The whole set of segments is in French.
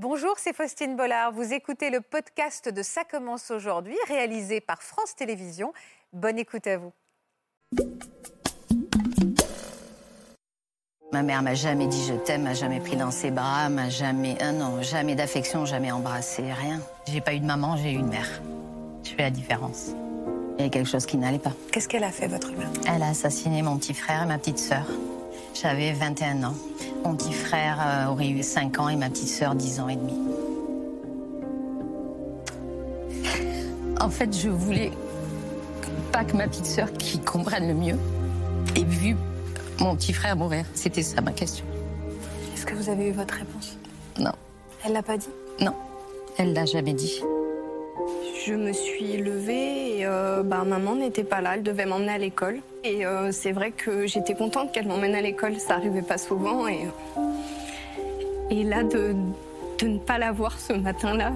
Bonjour, c'est Faustine Bollard. Vous écoutez le podcast de Ça commence aujourd'hui, réalisé par France Télévisions. Bonne écoute à vous. Ma mère m'a jamais dit je t'aime, m'a jamais pris dans ses bras, m'a jamais, un non, jamais d'affection, jamais embrassé, rien. J'ai pas eu de maman, j'ai eu une mère. Je fais la différence. Il y a quelque chose qui n'allait pas. Qu'est-ce qu'elle a fait, votre mère? Elle a assassiné mon petit frère et ma petite sœur. J'avais 21 ans. Mon petit frère euh, aurait eu 5 ans et ma petite sœur 10 ans et demi. En fait, je voulais pas que ma petite sœur qui comprenne le mieux ait vu mon petit frère mourir. C'était ça ma question. Est-ce que vous avez eu votre réponse? Non, Elle l'a pas dit? Non, elle l'a jamais dit. Je me suis levée et euh, bah, maman n'était pas là, elle devait m'emmener à l'école. Et euh, c'est vrai que j'étais contente qu'elle m'emmène à l'école, ça arrivait pas souvent. Et, euh, et là, de, de ne pas la voir ce matin-là,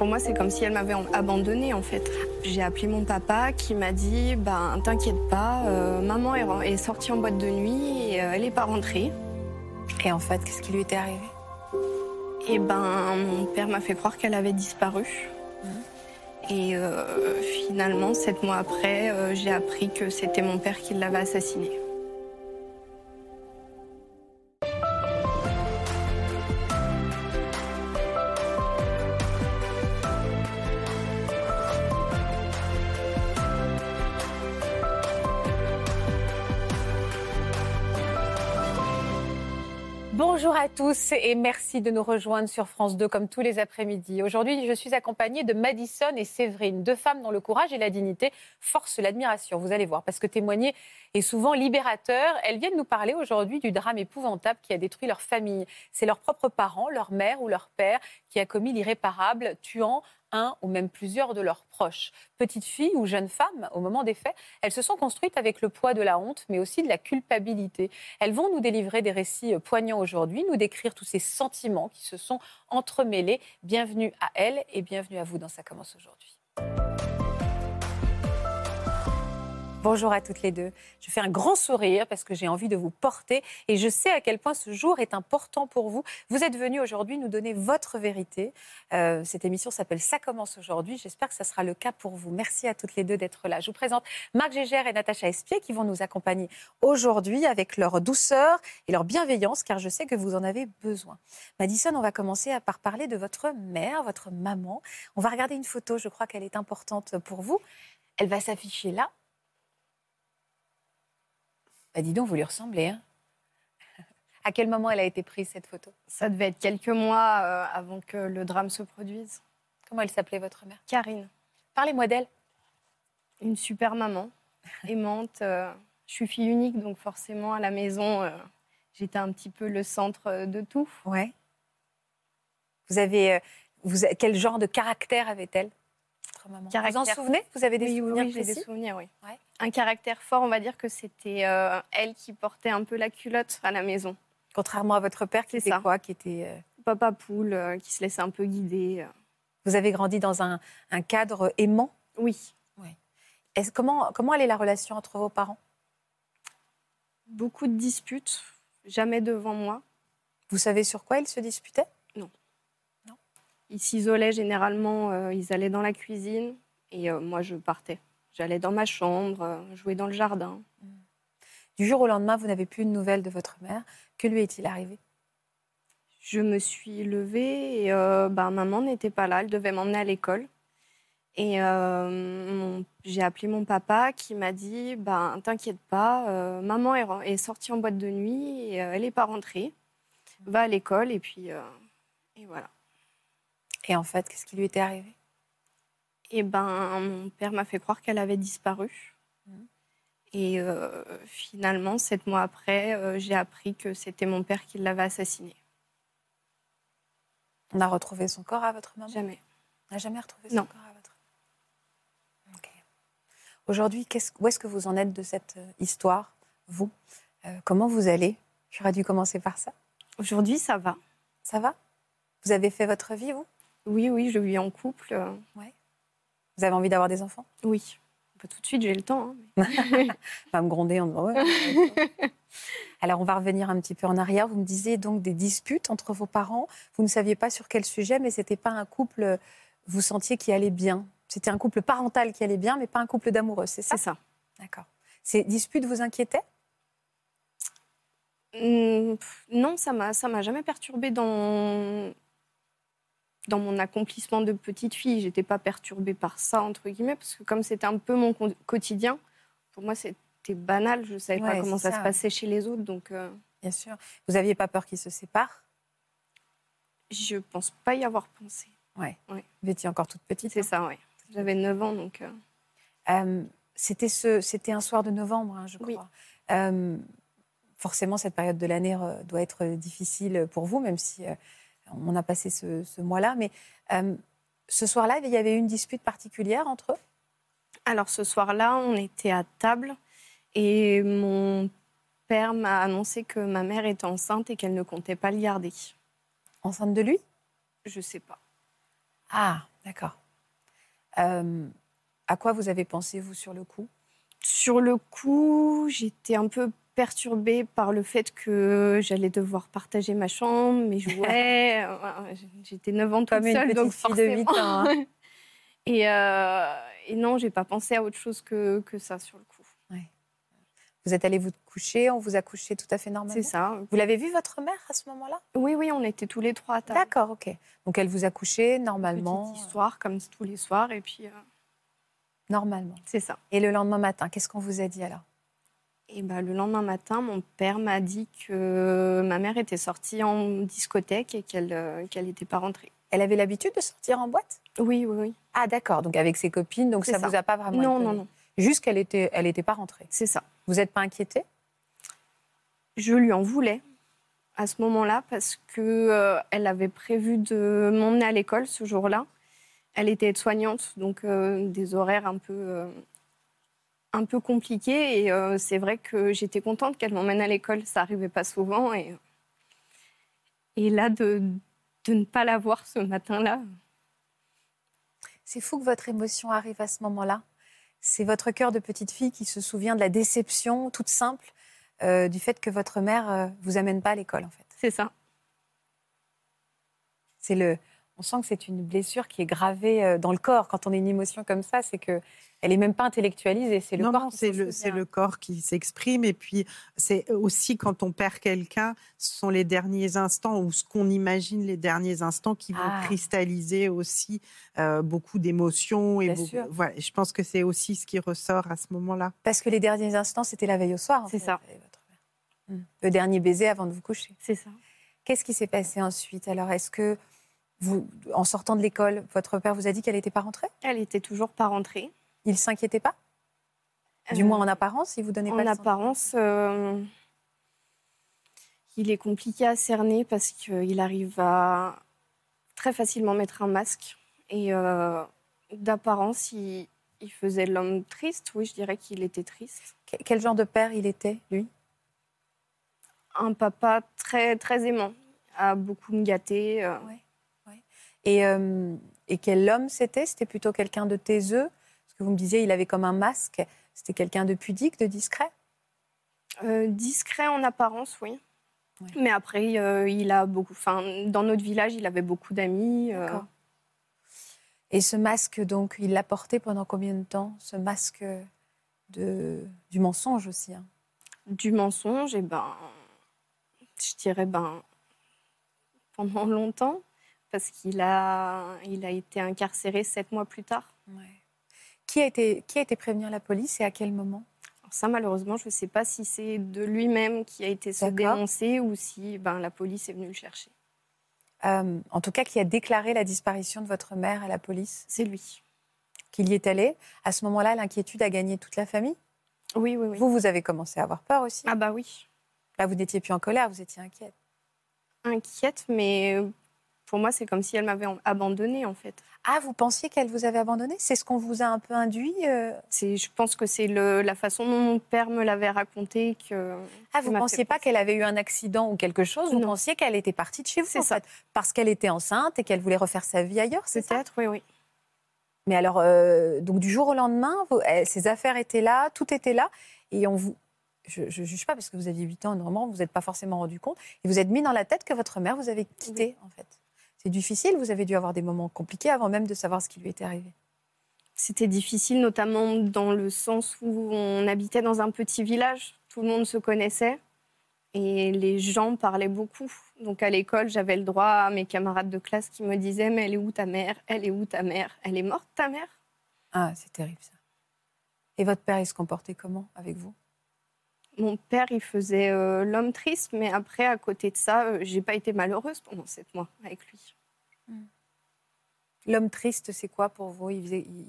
pour moi, c'est comme si elle m'avait abandonnée en fait. J'ai appelé mon papa qui m'a dit bah, T'inquiète pas, euh, maman est, sortie en boîte de nuit et euh, elle n'est pas rentrée. Et en fait, qu'est-ce qui lui était arrivé? Et ben, mon père m'a fait croire qu'elle avait disparu. Et euh, finalement, sept mois après, euh, j'ai appris que c'était mon père qui l'avait assassinée. Bonjour à tous et merci de nous rejoindre sur France 2 comme tous les après-midi. Aujourd'hui, je suis accompagnée de Madison et Séverine, deux femmes dont le courage et la dignité forcent l'admiration. Vous allez voir, parce que témoigner est souvent libérateur. Elles viennent nous parler aujourd'hui du drame épouvantable qui a détruit leur famille. C'est leurs propres parents, leur mère ou leur père qui a commis l'irréparable, tuant un ou même plusieurs de leurs proches. Petites filles ou jeunes femmes, au moment des faits, elles se sont construites avec le poids de la honte, mais aussi de la culpabilité. Elles vont nous délivrer des récits poignants aujourd'hui, nous décrire tous ces sentiments qui se sont entremêlés. Bienvenue à elles et bienvenue à vous dans Ça commence aujourd'hui. Bonjour à toutes les deux. Je fais un grand sourire parce que j'ai envie de vous porter et je sais à quel point ce jour est important pour vous. Vous êtes venus aujourd'hui nous donner votre vérité. Euh, cette émission s'appelle Ça commence aujourd'hui. J'espère que ça sera le cas pour vous. Merci à toutes les deux d'être là. Je vous présente Marc Gégère et Natacha Espier qui vont nous accompagner aujourd'hui avec leur douceur et leur bienveillance car je sais que vous en avez besoin. Madison, on va commencer par parler de votre mère, votre maman. On va regarder une photo, je crois qu'elle est importante pour vous. Elle va s'afficher là. Bah dis donc, vous lui ressemblez. Hein à quel moment elle a été prise, cette photo? Ça devait être quelques mois euh, avant que le drame se produise. Comment elle s'appelait, votre mère? Karine, Parlez-moi d'elle. une super maman, aimante. euh, je suis fille unique, donc forcément à la maison, euh, j'étais un petit peu le centre de tout. Ouais. Vous avez. vous, quel genre de caractère avait-elle, votre maman? Vous en souvenez? Vous avez des oui, oui, souvenirs oui, j'ai des souvenirs, oui. Ouais. Un caractère fort, on va dire que c'était euh, elle qui portait un peu la culotte à la maison. Contrairement à votre père, qui était ça. quoi Qui était. euh, Papa poule, euh, qui se laissait un peu guider. Vous avez grandi dans un, un cadre aimant? Oui, comment, comment elle est la relation entre vos parents? Beaucoup de disputes, jamais devant moi. Vous savez sur quoi ils se disputaient? Ils s'isolaient généralement, ils allaient dans la cuisine et moi je partais. J'allais dans ma chambre, euh, jouer dans le jardin. Du jour au lendemain, vous n'avez plus de nouvelles de votre mère. Que lui est-il arrivé? Je me suis levée et euh, bah, maman n'était pas là, elle devait m'emmener à l'école. Et euh, j'ai appelé mon papa qui m'a dit bah, T'inquiète pas, euh, maman est, sortie en boîte de nuit et elle n'est pas rentrée. Va à l'école et puis et voilà. Et en fait, qu'est-ce qui lui était arrivé? Et ben, mon père m'a fait croire qu'elle avait disparu. Mhm. Et euh, finalement, sept mois après, euh, j'ai appris que c'était mon père qui l'avait assassinée. On a retrouvé son corps à votre maman? Jamais. On n'a jamais retrouvé son Non. corps à votre Ok. Aujourd'hui, où est-ce que vous en êtes de cette euh, histoire, vous? Euh, Comment vous allez? J'aurais dû commencer par ça. Aujourd'hui, ça va. Ça va? Vous avez fait votre vie, vous? Oui, oui, je vis en couple. euh, Vous avez envie d'avoir des enfants? Oui, Pas tout de suite, j'ai le temps. Hein, va me gronder en disant Alors, on va revenir un petit peu en arrière. Vous me disiez donc des disputes entre vos parents. Vous ne saviez pas sur quel sujet, mais ce n'était pas un couple, vous sentiez, qui allait bien. C'était un couple parental qui allait bien, mais pas un couple d'amoureux, c'est ça? C'est ça. D'accord. Ces disputes vous inquiétaient? Mmh, Non, ça m'a ça m'a jamais perturbée dans dans mon accomplissement de petite fille. J'étais pas perturbée par ça entre guillemets parce que comme c'était un peu mon quotidien, pour moi c'était banal. Je savais pas comment ça, se passait chez les autres, donc. Euh, Bien sûr. Vous aviez pas peur qu'ils se séparent? Je pense pas y avoir pensé. Ouais. ouais. Vous étiez encore toute petite. C'est hein? ça, oui. J'avais 9 ans, donc. Euh... euh c'était ce, c'était un soir de novembre, hein, je crois. Euh, forcément, cette période de l'année doit être difficile pour vous, même si euh, on a passé ce, mois-là. Mais ce soir-là, il y avait une dispute particulière entre eux? Alors, ce soir-là, on était à table et mon père m'a annoncé que ma mère était enceinte et qu'elle ne comptait pas le garder. Enceinte de lui? Je sais pas. Ah, d'accord. À quoi vous avez pensé, vous, sur le coup? Sur le coup, j'étais un peu perturbée par le fait que j'allais devoir partager ma chambre, mes jouets. j'étais 9 ans toute Comme seule, une donc fille de 8 ans. Hein. et, euh, et, non, j'ai pas pensé à autre chose que, que ça sur le coup. Vous êtes allé vous coucher, on vous a couché tout à fait normalement? C'est ça. Vous l'avez vu, votre mère, à ce moment-là? Oui, oui, on était tous les trois à table. D'accord, ok. Donc elle vous a couché normalement Petite histoire, comme tous les soirs, et puis... Euh, Normalement. C'est ça. Et le lendemain matin, qu'est-ce qu'on vous a dit alors? Et ben, le lendemain matin, mon père m'a dit que ma mère était sortie en discothèque et qu'elle n'était euh, pas rentrée. Elle avait l'habitude de sortir en boîte? Oui, oui, oui. Ah d'accord, donc avec ses copines, donc ça ne vous a pas vraiment Non, non, non. Juste qu'elle n'était elle était pas rentrée. C'est ça. Vous n'êtes pas inquiétée? Je lui en voulais à ce moment-là parce qu'elle euh, elle avait prévu de m'emmener à l'école ce jour-là. Elle était aide-soignante, donc euh, des horaires un peu, un peu compliqués. Et euh, c'est vrai que j'étais contente qu'elle m'emmène à l'école. Ça n'arrivait pas souvent. Et, et là, de, de ne pas la voir ce matin-là. C'est fou que votre émotion arrive à ce moment-là. C'est votre cœur de petite fille qui se souvient de la déception toute simple du fait que votre mère vous amène pas à l'école, en fait. C'est ça. C'est le, on sent que c'est une blessure qui est gravée euh, dans le corps. Quand on a une émotion comme ça, c'est que elle est même pas intellectualisée, c'est le non, corps. Non, c'est le, c'est le corps qui s'exprime. Et puis, c'est aussi quand on perd quelqu'un, ce sont les derniers instants ou ce qu'on imagine les derniers instants qui vont ah. cristalliser aussi euh, beaucoup d'émotions. Et voilà, je pense que c'est aussi ce qui ressort à ce moment-là. Parce que les derniers instants, c'était la veille au soir. C'est ça. Hmm. Le dernier baiser avant de vous coucher. C'est ça. Qu'est-ce qui s'est passé ensuite? Alors, est-ce que en sortant de l'école, votre père vous a dit qu'elle n'était pas rentrée? Elle était toujours pas rentrée. Il s'inquiétait pas? Du moins en euh, apparence, il vous donnait pas En apparence, euh, il est compliqué à cerner parce qu'il arrive à très facilement mettre un masque. Et euh, d'apparence, il, faisait l'homme triste. Oui, je dirais qu'il était triste. Quel genre de père il était, lui? Un papa très, très aimant, a beaucoup me gâter. Et, euh, et quel homme c'était? C'était plutôt quelqu'un de taiseux? Parce que vous me disiez, il avait comme un masque. C'était quelqu'un de pudique, de discret? Euh, Discret en apparence, oui. Mais après, euh, il a beaucoup. Enfin, dans notre village, il avait beaucoup d'amis. Et ce masque, donc, il l'a porté pendant combien de temps Ce masque de, du mensonge aussi. Hein? Du mensonge, et eh ben, je dirais ben pendant longtemps parce qu'il a, il a été incarcéré sept mois plus tard. Qui, a été, qui a été prévenir la police et à quel moment? Ça, malheureusement, je ne sais pas si c'est de lui-même qui a été se dénoncer ou si ben, la police est venue le chercher. Euh, en tout cas, qui a déclaré la disparition de votre mère à la police? C'est lui. Qu'il y est allé. À ce moment-là, l'inquiétude a gagné toute la famille? Oui, oui, oui. Vous, vous avez commencé à avoir peur aussi? Ah bah oui. Là, vous n'étiez plus en colère, vous étiez inquiète. Inquiète, mais pour moi, c'est comme si elle m'avait abandonnée, en fait. Ah, vous pensiez qu'elle vous avait abandonnée? C'est ce qu'on vous a un peu induit euh? Je pense que c'est la façon dont mon père me l'avait raconté. Que, ah, vous ne pensiez pas qu'elle avait eu un accident ou quelque chose? Vous pensiez qu'elle était partie de chez vous, en fait, parce qu'elle était enceinte et qu'elle voulait refaire sa vie ailleurs, c'est Peut-être, oui, oui. Mais alors, donc du jour au lendemain, ces affaires étaient là, tout était là, et on vous, je ne juge pas parce que vous aviez 8 ans, normalement, vous n'êtes pas forcément rendu compte. Et vous êtes mis dans la tête que votre mère vous avait quitté, en fait. C'est difficile, vous avez dû avoir des moments compliqués avant même de savoir ce qui lui était arrivé. C'était difficile, notamment dans le sens où on habitait dans un petit village, tout le monde se connaissait et les gens parlaient beaucoup. Donc à l'école, j'avais le droit à mes camarades de classe qui me disaient Mais elle est où ta mère? Elle est où ta mère? Elle est morte ta mère? Ah, c'est terrible ça. Et votre père, il se comportait comment avec vous? Mon père, il faisait euh, l'homme triste, mais après, à côté de ça, euh, j'ai pas été malheureuse pendant sept mois avec lui. L'homme triste, c'est quoi pour vous?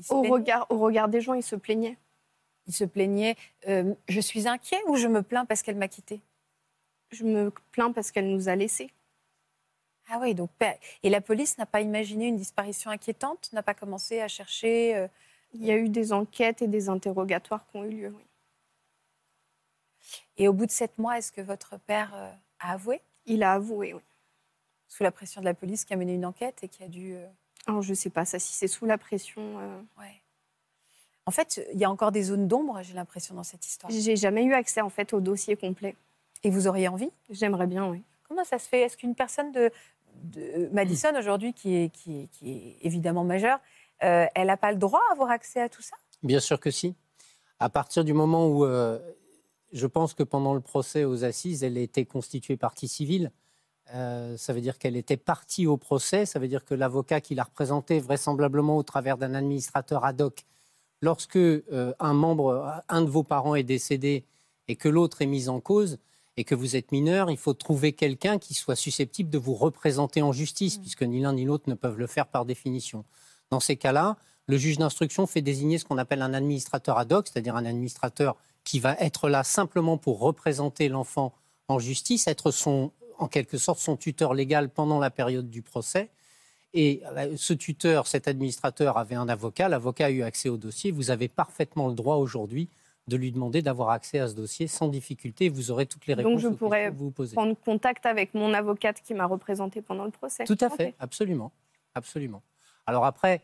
Au, regard, au regard des gens, il se plaignait. Il se plaignait. Euh, je suis inquiet ou je me plains parce qu'elle m'a quitté Je me plains parce qu'elle nous a laissés. Ah oui, donc et la police n'a pas imaginé une disparition inquiétante, n'a pas commencé à chercher. Il y a eu des enquêtes et des interrogatoires qui ont eu lieu. Oui. Et au bout de sept mois, est-ce que votre père euh, a avoué? Il a avoué, oui. Sous la pression de la police qui a mené une enquête et qui a dû. Euh, Alors, je ne sais pas ça, si c'est sous la pression. Euh. Ouais. En fait, il y a encore des zones d'ombre, j'ai l'impression, dans cette histoire. J'ai jamais eu accès en fait au dossier complet. Et vous auriez envie? J'aimerais bien, oui. Comment ça se fait? Est-ce qu'une personne de, Madison aujourd'hui, qui est, qui, est, évidemment majeure, elle n'a pas le droit à avoir accès à tout ça? Bien sûr que si. À partir du moment où je pense que pendant le procès aux assises, elle était constituée partie civile. Euh, ça veut dire qu'elle était partie au procès. Ça veut dire que l'avocat qui la représentait, vraisemblablement au travers d'un administrateur ad hoc, lorsque euh, un membre, un de vos parents est décédé et que l'autre est mis en cause et que vous êtes mineur, il faut trouver quelqu'un qui soit susceptible de vous représenter en justice, mmh. puisque ni l'un ni l'autre ne peuvent le faire par définition. Dans ces cas-là, le juge d'instruction fait désigner ce qu'on appelle un administrateur ad hoc, c'est-à-dire un administrateur qui va être là simplement pour représenter l'enfant en justice, être son, en quelque sorte son tuteur légal pendant la période du procès. Et euh, ce tuteur, cet administrateur avait un avocat, l'avocat a eu accès au dossier. Vous avez parfaitement le droit aujourd'hui de lui demander d'avoir accès à ce dossier sans difficulté. Vous aurez toutes les réponses. Donc je pourrais vous poser. prendre contact avec mon avocate qui m'a représenté pendant le procès. Tout à fait, absolument, absolument. Alors après,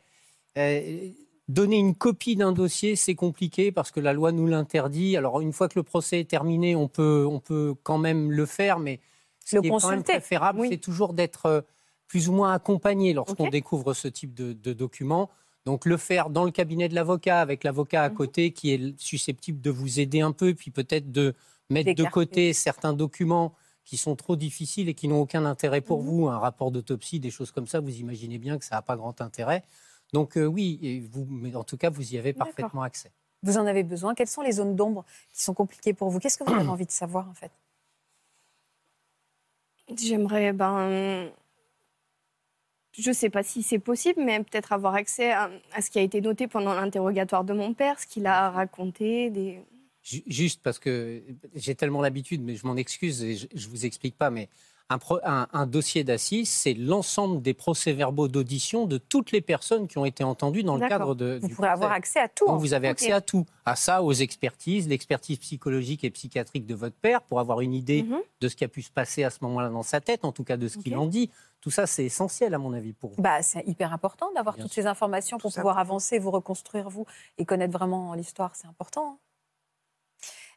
euh, Donner une copie d'un dossier, c'est compliqué parce que la loi nous l'interdit. Alors, une fois que le procès est terminé, on peut, on peut quand même le faire, mais ce qui est quand même préférable, c'est toujours d'être euh, plus ou moins accompagné lorsqu'on découvre ce type de, de document. Donc, le faire dans le cabinet de l'avocat, avec l'avocat à mhm. côté qui est susceptible de vous aider un peu, puis peut-être de mettre de côté certains documents qui sont trop difficiles et qui n'ont aucun intérêt pour mhm. vous, un rapport d'autopsie, des choses comme ça, vous imaginez bien que ça n'a pas grand intérêt. Donc euh, oui, vous, mais en tout cas, vous y avez parfaitement accès. Vous en avez besoin. Quelles sont les zones d'ombre qui sont compliquées pour vous? Qu'est-ce que vous avez envie de savoir en fait? J'aimerais, ben, je ne sais pas si c'est possible, mais peut-être avoir accès à, ce qui a été noté pendant l'interrogatoire de mon père, ce qu'il a raconté. Des... Juste parce que j'ai tellement l'habitude, mais je m'en excuse et je ne vous explique pas, mais un, dossier d'assises, c'est l'ensemble des procès-verbaux d'audition de toutes les personnes qui ont été entendues dans le cadre de. Vous pourrez avoir accès à tout. vous avez accès à tout, à ça, aux expertises, l'expertise psychologique et psychiatrique de votre père, pour avoir une idée mhm. de ce qui a pu se passer à ce moment-là dans sa tête, en tout cas de ce qu'il en dit. Tout ça, c'est essentiel à mon avis pour vous. Bah, c'est hyper important d'avoir toutes ces informations pour pouvoir avancer, vous reconstruire vous et connaître vraiment l'histoire. C'est important. Hein.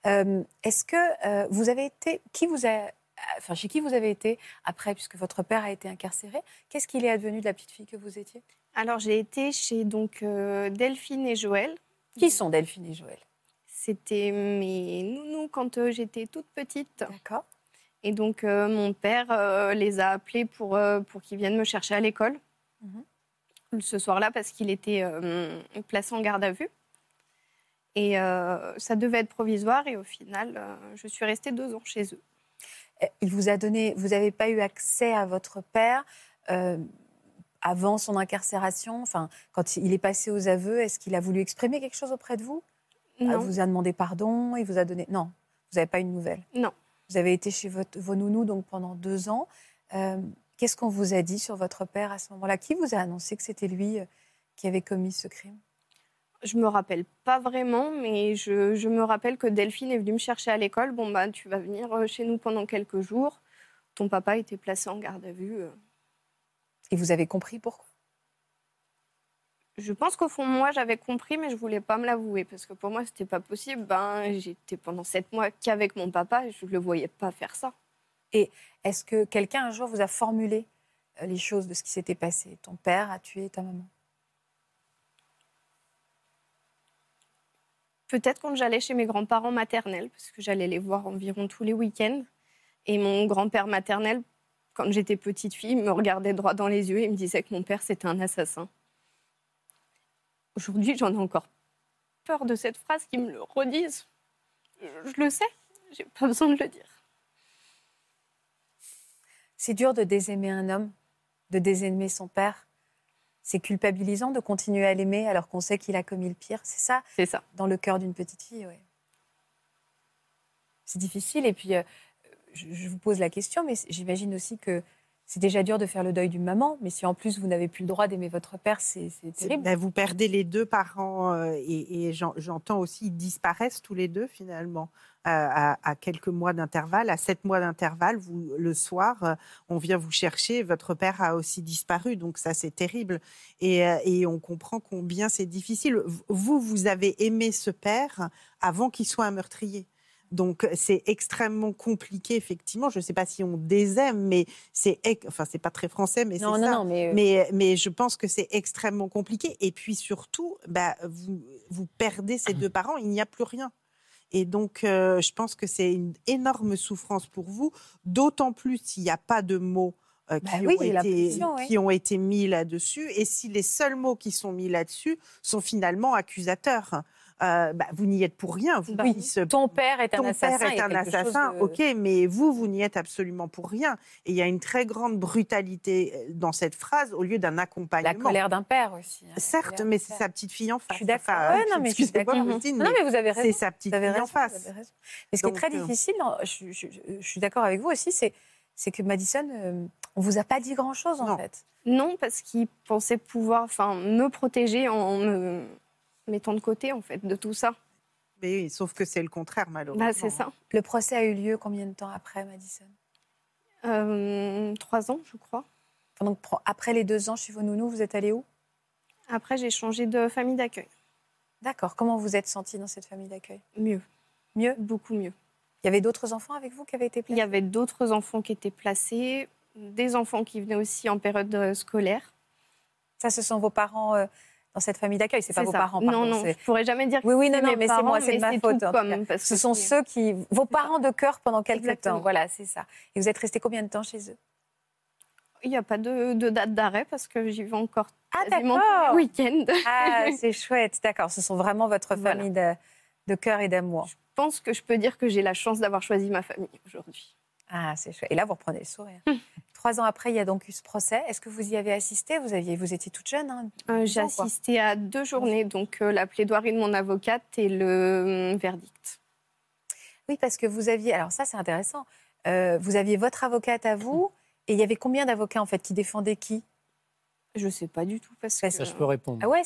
Euh, est-ce que euh, vous avez été qui vous a enfin, chez qui vous avez été après, puisque votre père a été incarcéré Qu'est-ce qu'il est advenu de la petite fille que vous étiez? Alors, j'ai été chez donc euh, Delphine et Joël. Qui sont Delphine et Joël? C'était mes nounous quand euh, j'étais toute petite. D'accord. Et donc, euh, mon père les a appelés pour, pour qu'ils viennent me chercher à l'école. Mhm. Ce soir-là, parce qu'il était placé en garde à vue. Et ça devait être provisoire. Et au final, je suis restée deux ans chez eux il vous a donné, vous n'avez pas eu accès à votre père euh, avant son incarcération? Enfin, quand il est passé aux aveux, est-ce qu'il a voulu exprimer quelque chose auprès de vous? Non. Il vous a demandé pardon Il vous a donné Non, vous n'avez pas une nouvelle Non. Vous avez été chez votre, vos nounous donc pendant deux ans. Euh, qu'est-ce qu'on vous a dit sur votre père à ce moment-là? Qui vous a annoncé que c'était lui euh, qui avait commis ce crime? Je me rappelle pas vraiment, mais je, me rappelle que Delphine est venue me chercher à l'école. Bon, bah, tu vas venir euh, chez nous pendant quelques jours. Ton papa était placé en garde à vue. Euh. Et vous avez compris pourquoi? Je pense qu'au fond, moi, j'avais compris, mais je voulais pas me l'avouer parce que pour moi, c'était pas possible. Ben, j'étais pendant sept mois qu'avec mon papa je ne le voyais pas faire ça. Et est-ce que quelqu'un un jour vous a formulé euh, les choses de ce qui s'était passé? Ton père a tué ta maman? Peut-être quand j'allais chez mes grands-parents maternels, parce que j'allais les voir environ tous les week-ends. Et mon grand-père maternel, quand j'étais petite fille, me regardait droit dans les yeux et me disait que mon père, c'était un assassin. Aujourd'hui, j'en ai encore peur de cette phrase qui me le redise. Je, le sais, j'ai pas besoin de le dire. C'est dur de désaimer un homme, de désaimer son père. C'est culpabilisant de continuer à l'aimer alors qu'on sait qu'il a commis le pire. C'est ça? C'est ça. Dans le cœur d'une petite fille, oui. C'est difficile. Et puis, euh, je, vous pose la question, mais j'imagine aussi que c'est déjà dur de faire le deuil d'une maman, mais si en plus vous n'avez plus le droit d'aimer votre père, c'est terrible. Ben, vous perdez les deux parents euh, et, j'entends aussi ils disparaissent tous les deux finalement. Euh, à, quelques mois d'intervalle, à sept mois d'intervalle, vous le soir, euh, on vient vous chercher. Votre père a aussi disparu, donc ça c'est terrible. Et, et, on comprend combien c'est difficile. Vous, vous avez aimé ce père avant qu'il soit un meurtrier. Donc c'est extrêmement compliqué effectivement. Je ne sais pas si on désaime, mais c'est enfin c'est pas très français, mais c'est ça. Non, mais... mais... mais je pense que c'est extrêmement compliqué. Et puis surtout, bah, vous vous perdez ces deux parents, il n'y a plus rien. Et donc, euh, je pense que c'est une énorme souffrance pour vous, d'autant plus s'il n'y a pas de mots euh, bah qui, ont été, qui, ont été, mis là-dessus, et si les seuls mots qui sont mis là-dessus sont finalement accusateurs. Euh, bah, vous n'y êtes pour rien. Vous, oui. ton père est un assassin. Père est un assassin, ok, mais vous, vous n'y êtes absolument pour rien. Et il y a une très grande brutalité euh, dans cette phrase au lieu d'un accompagnement. La colère d'un père aussi. Hein, Certes, mais c'est sa petite fille en face. Je suis d'accord. non, mais, non, mais vous avez raison. C'est sa petite fille en face. Mais ce qui est très euh, difficile, je, suis d'accord avec vous aussi, c'est c'est que Madison, on vous a pas dit grand-chose en fait. Non, parce qu'il pensait pouvoir, enfin, me protéger en me mettant de côté, en fait, de tout ça. Mais sauf que c'est le contraire, malheureusement. Bah, c'est ça. Le procès a eu lieu combien de temps après, Madison? Euh, Trois ans, je crois. Donc, après les deux ans chez vos nounous, vous êtes allé où? Après, j'ai changé de famille d'accueil. D'accord. Comment vous êtes sentie dans cette famille d'accueil? Mieux. Mieux? Beaucoup mieux. Il y avait d'autres enfants avec vous qui avaient été placés Il y avait d'autres enfants qui étaient placés, des enfants qui venaient aussi en période scolaire. Ça, ce sont vos parents euh, dans cette famille d'accueil. C'est pas vos parents. non, non, je pourrais jamais dire. Que oui, oui, non, non, mais c'est moi, c'est de ma faute. parce ce sont ceux qui, vos parents de cœur pendant quelques temps. Voilà, c'est ça. Et vous êtes resté combien de temps chez eux? Il n'y a pas de, date d'arrêt parce que j'y vais encore ah, quasiment tous les week-ends. Ah, c'est chouette, d'accord. Ce sont vraiment votre famille de, de cœur et d'amour. Je pense que je peux dire que j'ai la chance d'avoir choisi ma famille aujourd'hui. Ah, c'est chouette. Et là, vous reprenez le sourire. Trois ans après, il y a donc eu ce procès. Est-ce que vous y avez assisté? Vous, aviez, vous étiez toute jeune hein, euh, J'ai assisté à deux journées, donc euh, la plaidoirie de mon avocate et le hum, verdict. Oui, parce que vous aviez. Alors, ça, c'est intéressant. Euh, vous aviez votre avocate à vous, et il y avait combien d'avocats, en fait, qui défendaient qui? Je ne sais pas du tout. Parce que... Ça, je peux répondre. Ah ouais,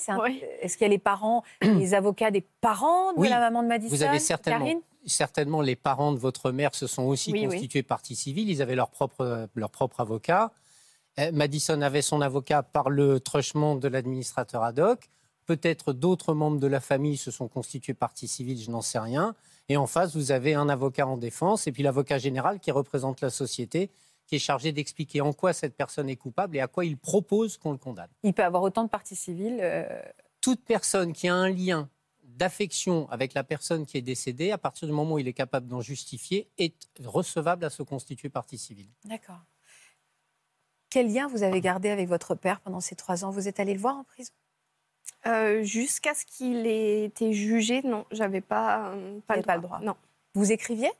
Est-ce qu'il y a les parents, les avocats des parents de la maman de Madison Vous avez certainement, certainement les parents de votre mère se sont aussi constitués partie civile. Ils avaient leur propre, leur propre avocat. Euh, Madison avait son avocat par le truchement de l'administrateur ad hoc. Peut-être d'autres membres de la famille se sont constitués partie civile, je n'en sais rien. Et en face, vous avez un avocat en défense et puis l'avocat général qui représente la société qui est chargé d'expliquer en quoi cette personne est coupable et à quoi il propose qu'on le condamne. Il peut avoir autant de parties civiles. Euh, Toute personne qui a un lien d'affection avec la personne qui est décédée, à partir du moment où il est capable d'en justifier, est recevable à se constituer partie civile. D'accord. Quel lien vous avez gardé avec votre père pendant ces trois ans? Vous êtes allé le voir en prison? Euh, Jusqu'à ce qu'il ait été jugé, non, j'avais pas, euh, pas, le pas, le droit. Non. Vous écriviez?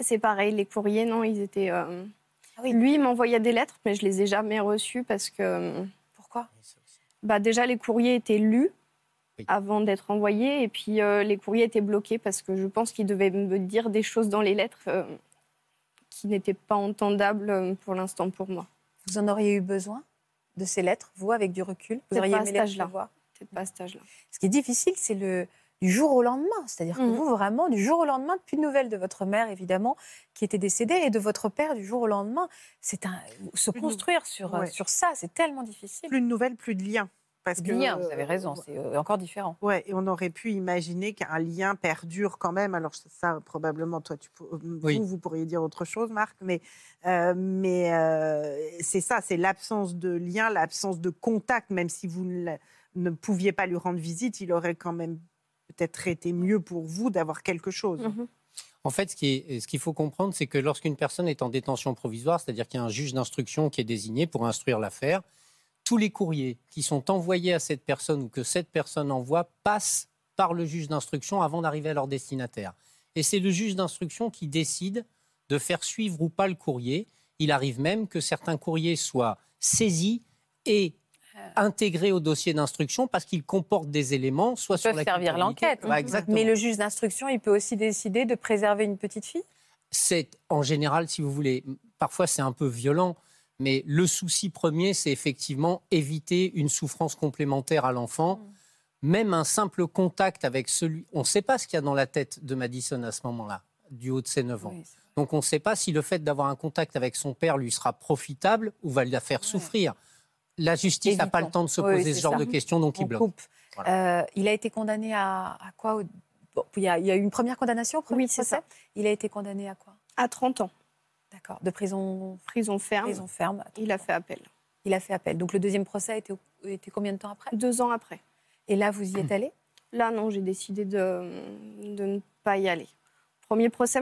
C'est pareil, les courriers, non, ils étaient. Ah Lui, il m'envoyait des lettres, mais je les ai jamais reçues parce que. Euh, Pourquoi? bah, Déjà, les courriers étaient lus avant d'être envoyés, et puis euh, les courriers étaient bloqués parce que je pense qu'il devait me dire des choses dans les lettres euh, qui n'étaient pas entendables pour l'instant pour moi. Vous en auriez eu besoin de ces lettres, vous, avec du recul? Vous auriez aimé les voir pas à cet âge-là. Ce qui est difficile, c'est le, du jour au lendemain. C'est-à-dire que mhm. vous, vraiment, du jour au lendemain, plus de nouvelles de votre mère, évidemment, qui était décédée, et de votre père du jour au lendemain. C'est un, se construire sur, sur ça, c'est tellement difficile. Plus de nouvelles, plus de liens. Parce que, lien, vous avez raison, c'est encore différent. Ouais, et on aurait pu imaginer qu'un lien perdure quand même. Alors ça, probablement, toi, tu, vous, vous pourriez dire autre chose, Marc, mais, mais c'est ça, c'est l'absence de lien, l'absence de contact, même si vous ne, pouviez pas lui rendre visite, il aurait quand même peut-être été mieux pour vous d'avoir quelque chose. Mmh en fait, ce qu'il faut comprendre, c'est que lorsqu'une personne est en détention provisoire, c'est-à-dire qu'il y a un juge d'instruction qui est désigné pour instruire l'affaire, tous les courriers qui sont envoyés à cette personne ou que cette personne envoie passent par le juge d'instruction avant d'arriver à leur destinataire. Et c'est le juge d'instruction qui décide de faire suivre ou pas le courrier. Il arrive même que certains courriers soient saisis et intégrés au dossier d'instruction parce qu'ils comportent des éléments, soit sur la servir l'enquête. Mais le juge d'instruction, il peut aussi décider de préserver une petite fille? C'est en général, si vous voulez, parfois c'est un peu violent, mais le souci premier, c'est effectivement éviter une souffrance complémentaire à l'enfant. Mm. Même un simple contact avec celui. On ne sait pas ce qu'il y a dans la tête de Madison à ce moment-là, du haut de ses 9 ans. Donc on ne sait pas si le fait d'avoir un contact avec son père lui sera profitable ou va la faire souffrir. La justice n'a pas le temps de se poser ce genre de questions, donc il bloque. Euh, il a été condamné à, quoi il, y a, eu une première condamnation Oui, c'est ça. Il a été condamné à quoi? À 30 ans. D'accord. De prison, prison ferme. Prison ferme. Il a fait appel. Il a fait appel. Donc le deuxième procès était, était combien de temps après? Deux ans après. Et là, vous y êtes allé? Là, non, j'ai décidé de, de, ne pas y aller. Premier procès,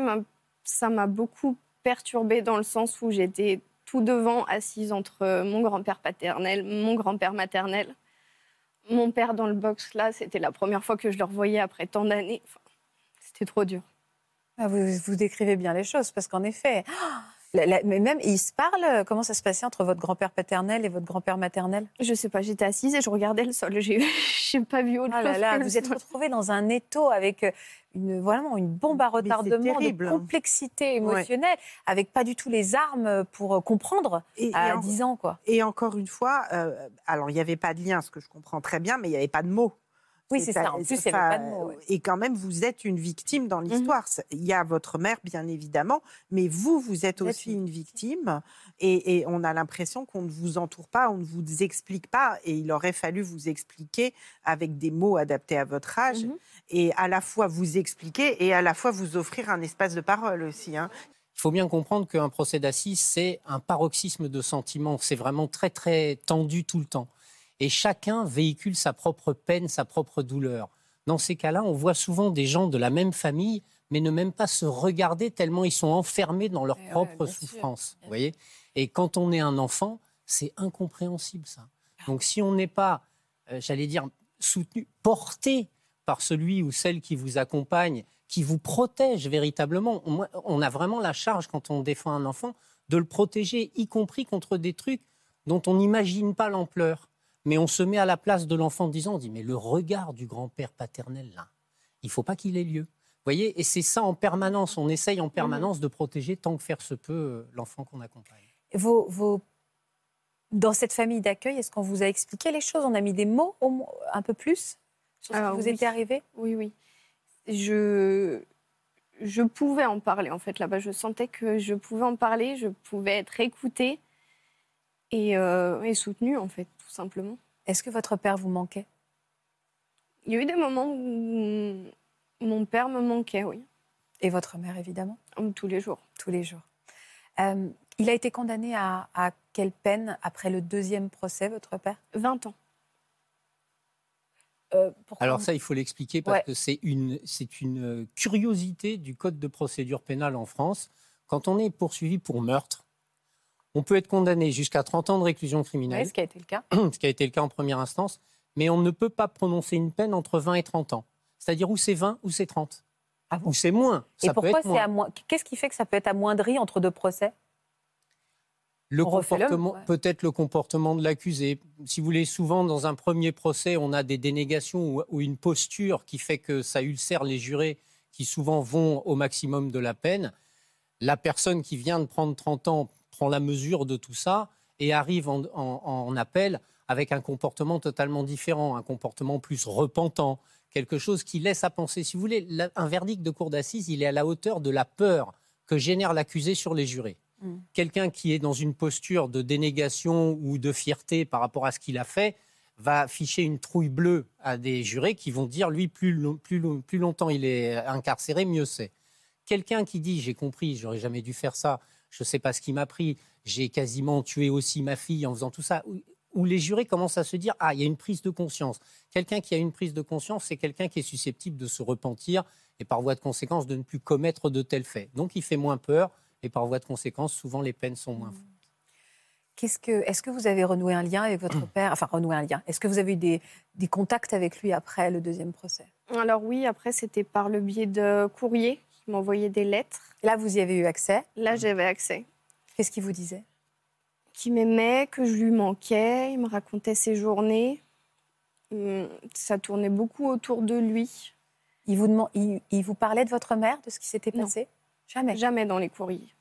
ça m'a beaucoup perturbée dans le sens où j'étais tout devant, assise entre mon grand-père paternel, mon grand-père maternel. Mon père dans le box, là, c'était la première fois que je le revoyais après tant d'années. c'était trop dur. Ah, vous, vous, décrivez bien les choses, parce qu'en effet, mais même, ils se parlent Comment ça se passait entre votre grand-père paternel et votre grand-père maternel? Je sais pas, j'étais assise et je regardais le sol. J'ai n'ai pas vu autre ah chose. vous êtes retrouvée dans un étau avec euh, une, vraiment une bombe à retardement, une hein. complexité émotionnelle, avec pas du tout les armes pour euh, comprendre et, à 10 ans. Quoi. Et encore une fois, euh, alors il n'y avait pas de lien, ce que je comprends très bien, mais il n'y avait pas de mots. Oui, c'est ça. En plus, il pas de mots. Et quand même, vous êtes une victime dans l'histoire. Mhm. Il y a votre mère, bien évidemment, mais vous, vous êtes aussi une victime. Et, on a l'impression qu'on ne vous entoure pas, on ne vous explique pas. Et il aurait fallu vous expliquer avec des mots adaptés à votre âge. Mhm. Et à la fois vous expliquer et à la fois vous offrir un espace de parole aussi. Hein. Il faut bien comprendre qu'un procès d'assises, c'est un paroxysme de sentiments. C'est vraiment très, très tendu tout le temps et chacun véhicule sa propre peine, sa propre douleur. Dans ces cas-là, on voit souvent des gens de la même famille, mais ne même pas se regarder tellement ils sont enfermés dans leur propre souffrance. Vous voyez Et quand on est un enfant, c'est incompréhensible ça. Donc si on n'est pas, euh, j'allais dire, soutenu, porté par celui ou celle qui vous accompagne, qui vous protège véritablement, on a vraiment la charge quand on défend un enfant de le protéger, y compris contre des trucs dont on n'imagine pas l'ampleur mais on se met à la place de l'enfant en disant, on dit, mais le regard du grand-père paternel, là, il faut pas qu'il ait lieu. Vous voyez, et c'est ça en permanence, on essaye en permanence de protéger tant que faire se peut euh, l'enfant qu'on accompagne. Vos, Dans cette famille d'accueil, est-ce qu'on vous a expliqué les choses? On a mis des mots un peu plus sur ce qui vous était arrivé? Oui, oui. Je... je pouvais en parler, en fait, là-bas. Je sentais que je pouvais en parler, je pouvais être écoutée et, euh, et soutenue, en fait simplement. Est-ce que votre père vous manquait? Il y a eu des moments où mon père me manquait, oui. Et votre mère, évidemment? Tous les jours. Tous les jours. Euh, il a été condamné à, quelle peine après le deuxième procès, votre père? 20 ans. Euh, Alors ça, il faut l'expliquer parce que c'est une, c'est une curiosité du Code de procédure pénale en France. Quand on est poursuivi pour meurtre, on peut être condamné jusqu'à 30 ans de réclusion criminelle. ce qui a été le cas. ce qui a été le cas en première instance. Mais on ne peut pas prononcer une peine entre 20 et 30 ans. C'est-à-dire où c'est 20 ou c'est 30. Ah ou c'est moins. et pourquoi c'est à moins Qu'est-ce qui fait que ça peut être amoindri entre deux procès? Le comportement, peut-être le comportement de l'accusé. Si vous voulez, souvent dans un premier procès, on a des dénégations ou, une posture qui fait que ça ulcère les jurés qui souvent vont au maximum de la peine. La personne qui vient de prendre 30 ans prend la mesure de tout ça et arrive en, appel avec un comportement totalement différent, un comportement plus repentant, quelque chose qui laisse à penser. Si vous voulez, un verdict de cour d'assises, il est à la hauteur de la peur que génère l'accusé sur les jurés. Mm. Quelqu'un qui est dans une posture de dénégation ou de fierté par rapport à ce qu'il a fait va afficher une trouille bleue à des jurés qui vont dire lui, plus, plus, plus longtemps il est incarcéré, mieux c'est. Quelqu'un qui dit j'ai compris, j'aurais jamais dû faire ça, je ne sais pas ce qui m'a pris, j'ai quasiment tué aussi ma fille en faisant tout ça, où les jurés commencent à se dire ah, il y a une prise de conscience. Quelqu'un qui a une prise de conscience, c'est quelqu'un qui est susceptible de se repentir et par voie de conséquence de ne plus commettre de tels faits. Donc il fait moins peur et par voie de conséquence, souvent les peines sont moins fortes. Qu'est-ce que, est-ce que vous avez renoué un lien avec votre père? Enfin, renoué un lien. Est-ce que vous avez eu des, des contacts avec lui après le deuxième procès? Alors oui, après c'était par le biais de courrier qui m'envoyait des lettres. Là, vous y avez eu accès Là, j'avais accès. Qu'est-ce qu'il vous disait? Qu'il m'aimait, que je lui manquais. Il me racontait ses journées. Hum, ça tournait beaucoup autour de lui. Il vous, il, vous parlait de votre mère, de ce qui s'était passé? Jamais. Jamais dans les courriers.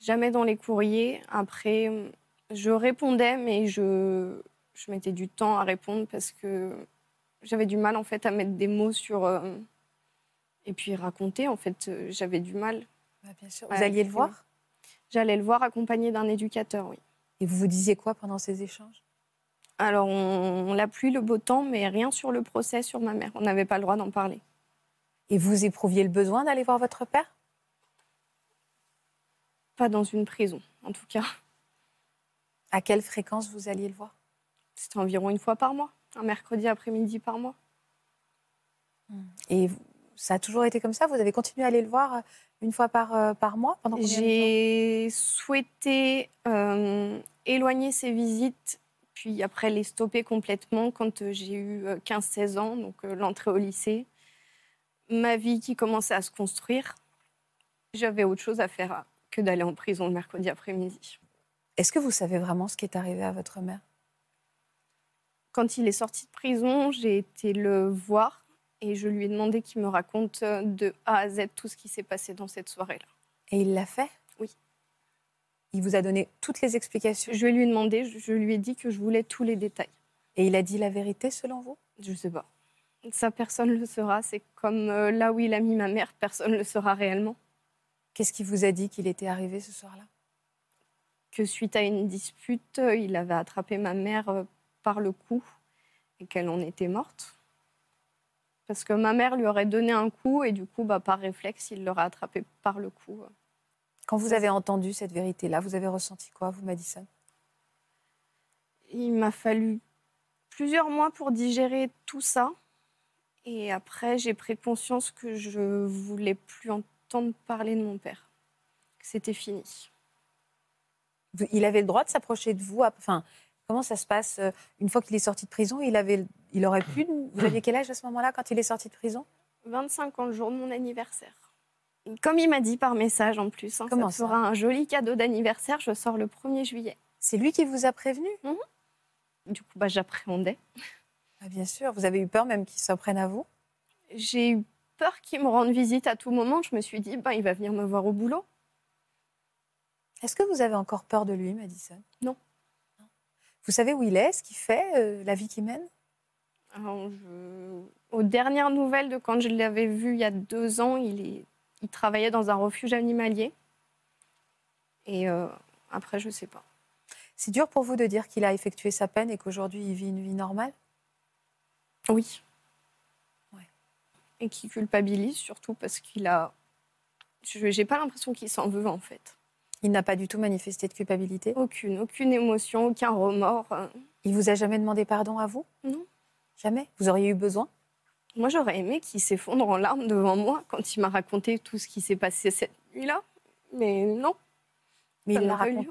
Jamais dans les courriers. Après, je répondais, mais je, je mettais du temps à répondre parce que j'avais du mal en fait à mettre des mots sur euh, et puis raconter. En fait, j'avais du mal. Bah, bien sûr. Vous alliez le voir J'allais le voir accompagné d'un éducateur, oui. Et vous vous disiez quoi pendant ces échanges? Alors, on, on l'a plu le beau temps, mais rien sur le procès sur ma mère. On n'avait pas le droit d'en parler. Et vous éprouviez le besoin d'aller voir votre père? Pas dans une prison, en tout cas. À quelle fréquence vous alliez le voir? C'était environ une fois par mois, un mercredi après-midi par mois. Et ça a toujours été comme ça? Vous avez continué à aller le voir euh, une fois par, euh, par mois? Pendant J'ai souhaité euh, éloigner ces visites, puis après les stopper complètement quand j'ai eu 15-16 ans, donc l'entrée au lycée. Ma vie qui commençait à se construire. J'avais autre chose à faire que d'aller en prison le mercredi après-midi. Est-ce que vous savez vraiment ce qui est arrivé à votre mère? Quand il est sorti de prison, j'ai été le voir et je lui ai demandé qu'il me raconte euh, de A à Z tout ce qui s'est passé dans cette soirée-là. Et il l'a fait? Oui. Il vous a donné toutes les explications? Je lui ai demandé, je lui ai dit que je voulais tous les détails. Et il a dit la vérité selon vous? Je ne sais pas. Ça, personne ne le saura. C'est comme euh, là où il a mis ma mère, personne ne le saura réellement. Qu'est-ce qui vous a dit qu'il était arrivé ce soir-là? Que suite à une dispute, euh, il avait attrapé ma mère par le cou et qu'elle en était morte. Parce que ma mère lui aurait donné un coup et du coup, bah, par réflexe, il l'aurait attrapé par le cou. Quand vous avez entendu cette vérité-là, vous avez ressenti quoi, vous, Madison? Il m'a fallu plusieurs mois pour digérer tout ça. Et après, j'ai pris conscience que je voulais plus en de parler de mon père. C'était fini. Il avait le droit de s'approcher de vous Enfin, comment ça se passe euh, Une fois qu'il est sorti de prison, il, avait, il aurait pu... Vous aviez quel âge à ce moment-là quand il est sorti de prison? 25 ans le jour de mon anniversaire. Comme il m'a dit par message en plus, hein, Comment ça sera un joli cadeau d'anniversaire. Je sors le 1er juillet. C'est lui qui vous a prévenu? Mhm. Du coup, bah, j'appréhendais. Ah, bien sûr. Vous avez eu peur même qu'il s'en prenne à vous? J'ai eu peur qu'il me rende visite à tout moment. Je me suis dit, ben, il va venir me voir au boulot. Est-ce que vous avez encore peur de lui, Madison? Non. Vous savez où il est, ce qu'il fait, euh, la vie qu'il mène? Aux dernières nouvelles de quand je l'avais vu il y a deux ans, il, est... il travaillait dans un refuge animalier. Et euh, après, je ne sais pas. C'est dur pour vous de dire qu'il a effectué sa peine et qu'aujourd'hui il vit une vie normale? Oui et qui culpabilise, surtout parce qu'il a. Je n'ai pas l'impression qu'il s'en veut en fait. Il n'a pas du tout manifesté de culpabilité Aucune, aucune émotion, aucun remords. Il vous a jamais demandé pardon à vous? Non. Jamais? Vous auriez eu besoin? Moi, j'aurais aimé qu'il s'effondre en larmes devant moi quand il m'a raconté tout ce qui s'est passé cette nuit-là. Mais non. Mais il l'a raconté.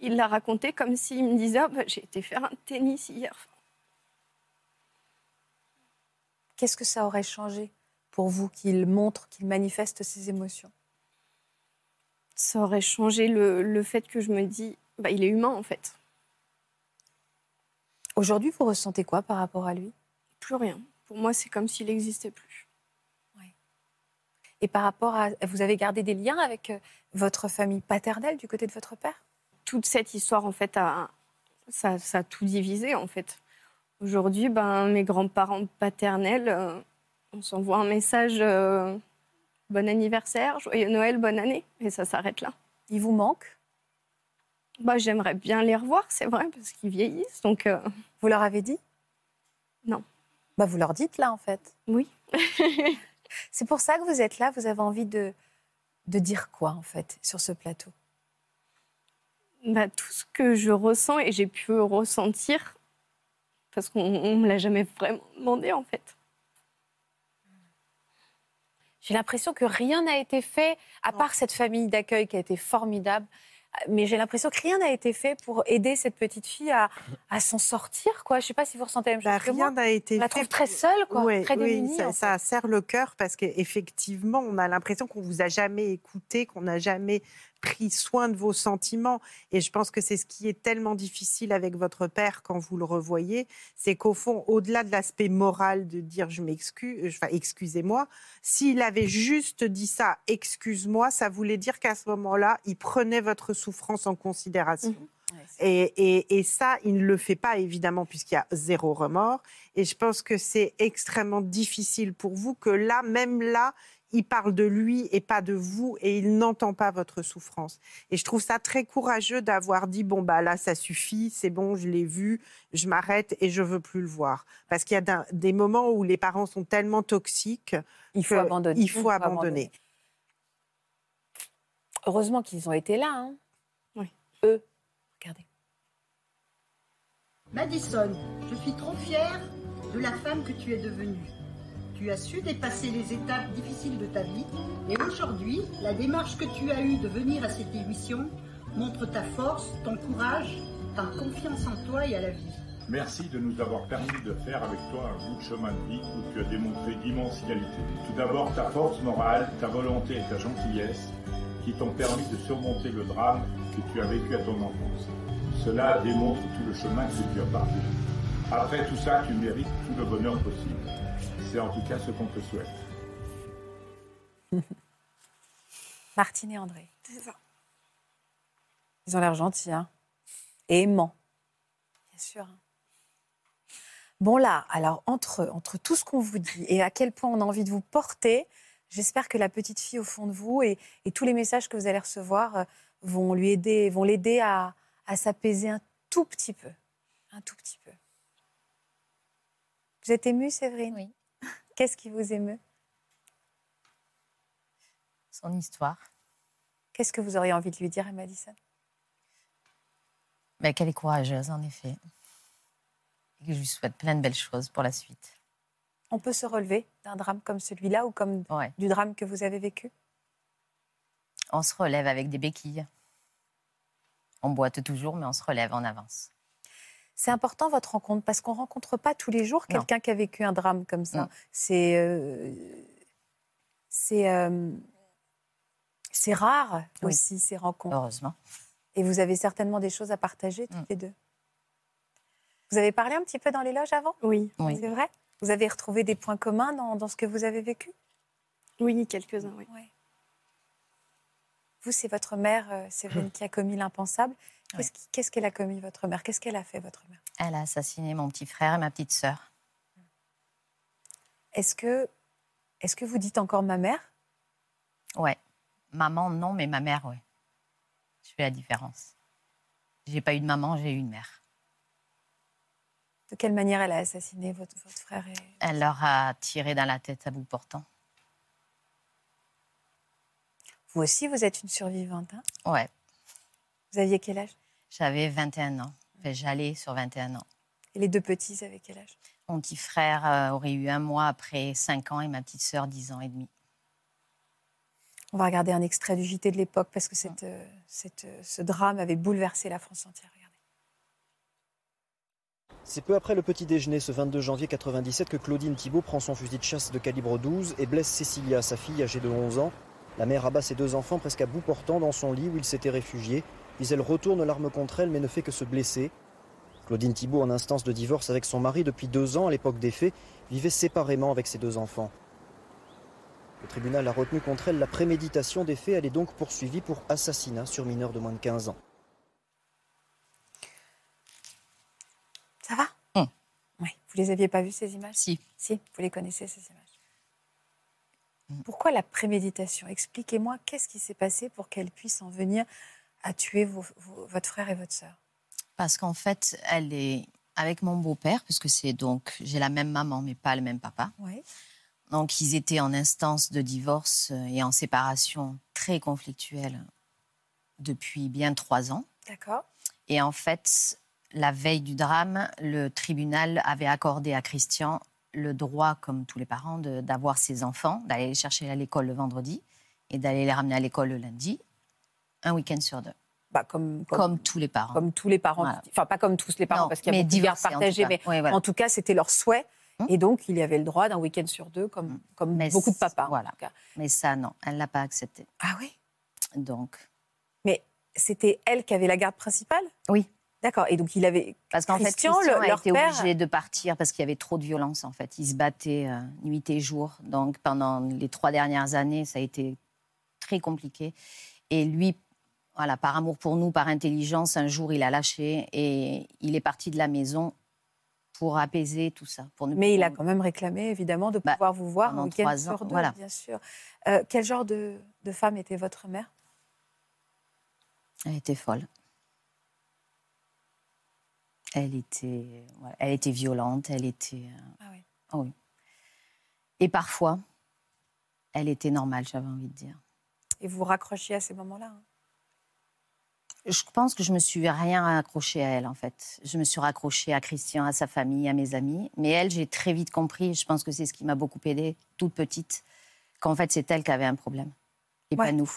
Il l'a raconté comme s'il me disait ah, bah, J'ai été faire un tennis hier. Qu'est-ce que ça aurait changé pour vous qu'il montre, qu'il manifeste ses émotions? Ça aurait changé le, fait que je me dis, bah, il est humain en fait. Aujourd'hui, vous ressentez quoi par rapport à lui? Plus rien. Pour moi, c'est comme s'il n'existait plus. Et par rapport à... Vous avez gardé des liens avec euh, votre famille paternelle du côté de votre père? Toute cette histoire, en fait, a... Ça, ça, a tout divisé, en fait. Aujourd'hui, ben, mes grands-parents paternels, euh, on s'envoie un message euh, bon anniversaire, joyeux Noël, bonne année, et ça s'arrête là. Il vous manque? Bah, J'aimerais bien les revoir, c'est vrai, parce qu'ils vieillissent. Donc, euh, Vous leur avez dit? Non. Bah, vous leur dites là, en fait. Oui. c'est pour ça que vous êtes là. Vous avez envie de, de dire quoi, en fait, sur ce plateau? Bah, Tout ce que je ressens et j'ai pu ressentir, parce qu'on ne me l'a jamais vraiment demandé, en fait. J'ai l'impression que rien n'a été fait, à part cette famille d'accueil qui a été formidable. Mais j'ai l'impression que rien n'a été fait pour aider cette petite fille à, à s'en sortir. Quoi. Je ne sais pas si vous ressentez la même chose Bah, que rien n'a été On la fait. trouve très seule, quoi, Ouais, très oui, démunie. ça, en ça fait. serre le cœur parce qu'effectivement, on a l'impression qu'on vous a jamais écouté, qu'on n'a jamais pris soin de vos sentiments. Et je pense que c'est ce qui est tellement difficile avec votre père quand vous le revoyez, c'est qu'au fond, au-delà de l'aspect moral de dire je m'excuse, enfin excusez-moi, s'il avait juste dit ça, excuse-moi, ça voulait dire qu'à ce moment-là, il prenait votre souffrance en considération. Et, et- et ça, il ne le fait pas, évidemment, puisqu'il y a zéro remords. Et je pense que c'est extrêmement difficile pour vous que là, même là, il parle de lui et pas de vous, et il n'entend pas votre souffrance. Et je trouve ça très courageux d'avoir dit, bon, bah là, ça suffit, c'est bon, je l'ai vu, je m'arrête et je veux plus le voir. Parce qu'il y a des moments où les parents sont tellement toxiques Il faut abandonner. Il faut abandonner. Heureusement qu'ils ont été là. Hein. Oui. Eux, regardez. Madison, je suis trop fière de la femme que tu es devenue. Tu as su dépasser les étapes difficiles de ta vie et aujourd'hui, la démarche que tu as eue de venir à cette émission montre ta force, ton courage, ta confiance en toi et à la vie. Merci de nous avoir permis de faire avec toi un bout de chemin de vie où tu as démontré d'immenses qualités. Tout d'abord ta force morale, ta volonté et ta gentillesse qui t'ont permis de surmonter le drame que tu as vécu à ton enfance. Cela démontre tout le chemin que tu as parcouru. Après tout ça, tu mérites tout le bonheur possible. C'est en tout cas ce qu'on te souhaite. Martine et André. C'est ça. Ils ont l'air gentils, hein. Et aimants. Bien sûr. Bon là, alors entre, entre tout ce qu'on vous dit et à quel point on a envie de vous porter, j'espère que la petite fille au fond de vous et, et tous les messages que vous allez recevoir euh, vont lui aider, vont l'aider à, à s'apaiser un tout petit peu. Un tout petit peu. Vous êtes émue, Séverine? Oui. Qu'est-ce qui vous émeut? Son histoire. Qu'est-ce que vous auriez envie de lui dire à Madison? Mais qu'elle est courageuse, en effet. Et que je lui souhaite plein de belles choses pour la suite. On peut se relever d'un drame comme celui-là ou comme Ouais. du drame que vous avez vécu? On se relève avec des béquilles. On boite toujours, mais on se relève en avance. C'est important votre rencontre parce qu'on rencontre pas tous les jours quelqu'un qui a vécu un drame comme ça. C'est euh, c'est euh, c'est rare Oui. aussi ces rencontres. Heureusement. Et vous avez certainement des choses à partager toutes Mm. les deux. Vous avez parlé un petit peu dans les loges avant? Oui. Oui. C'est vrai? Vous avez retrouvé des points communs dans, dans ce que vous avez vécu? Oui, quelques-uns, oui. Ouais. Vous, c'est votre mère, euh, Séverine, qui a commis l'impensable. Qu'est-ce qu'elle a commis, votre mère? Qu'est-ce qu'elle a fait, votre mère? Elle a assassiné mon petit frère et ma petite sœur. Est-ce que, est que vous dites encore ma mère? Ouais. Maman, non, mais ma mère, ouais. Je fais la différence. J'ai pas eu de maman, j'ai eu une mère. De quelle manière elle a assassiné votre, votre frère et... Elle leur a tiré dans la tête à bout portant. Vous aussi, vous êtes une survivante. hein? Ouais. vous aviez quel âge? J'avais 21 ans. Enfin, J'allais sur 21 ans. Et les deux petits avaient quel âge? Mon petit frère euh, aurait eu un mois après 5 ans et ma petite sœur 10 ans et demi. On va regarder un extrait du JT de l'époque parce que cette, euh, cette, euh, ce drame avait bouleversé la France entière. Regardez. C'est peu après le petit déjeuner ce 22 janvier 97 que Claudine Thibault prend son fusil de chasse de calibre 12 et blesse Cécilia, sa fille âgée de 11 ans. La mère abat ses deux enfants presque à bout portant dans son lit où il s'était réfugié, puis elle retourne l'arme contre elle mais ne fait que se blesser. Claudine Thibault, en instance de divorce avec son mari depuis deux ans à l'époque des faits, vivait séparément avec ses deux enfants. Le tribunal a retenu contre elle la préméditation des faits, elle est donc poursuivie pour assassinat sur mineur de moins de 15 ans. Ça va? Hum. Oui. Vous les aviez pas vues, ces images? Si. Si, vous les connaissez, ces images. Hum. Pourquoi la préméditation? Expliquez-moi qu'est-ce qui s'est passé pour qu'elle puisse en venir a tué votre frère et votre sœur Parce qu'en fait, elle est avec mon beau-père, puisque c'est donc, j'ai la même maman, mais pas le même papa. Oui. Donc, ils étaient en instance de divorce et en séparation très conflictuelle depuis bien trois ans. D'accord. Et en fait, la veille du drame, le tribunal avait accordé à Christian le droit, comme tous les parents, d'avoir ses enfants, d'aller les chercher à l'école le vendredi et d'aller les ramener à l'école le lundi, un week-end sur deux. Bah, comme, comme, tous les parents. Comme tous les parents. Enfin, pas comme tous les parents, parce qu'il y a beaucoup gardes partagées, mais en tout cas, c'était leur souhait. Hum. Et donc, il y avait le droit d'un week-end sur deux, comme, hum. comme beaucoup de papas. Voilà. Mais ça, non, elle ne l'a pas accepté. Ah oui? Donc. Mais c'était elle qui avait la garde principale? Oui. D'accord. Et donc il avait parce qu'en fait Christian le, leur était obligé de partir parce qu'il y avait trop de violence en fait. Il se battait euh, nuit et jour. Donc pendant les trois dernières années, ça a été très compliqué. Et lui, voilà, par amour pour nous, par intelligence, un jour il a lâché et il est parti de la maison pour apaiser tout ça. Pour Mais il a quand même réclamé évidemment de bah, pouvoir vous voir en week-end sur deux, voilà. bien sûr. Euh, quel genre de, de femme était votre mère? Elle était folle. Elle était, elle était violente, elle était. Euh, ah oui. Oh oui. Et parfois, elle était normale, j'avais envie de dire. Et vous raccrochiez à ces moments-là hein? Je pense que je me suis rien accroché à elle, en fait. Je me suis raccrochée à Christian, à sa famille, à mes amis. Mais elle, j'ai très vite compris, je pense que c'est ce qui m'a beaucoup aidée, toute petite, qu'en fait, c'est elle qui avait un problème, et pas nous.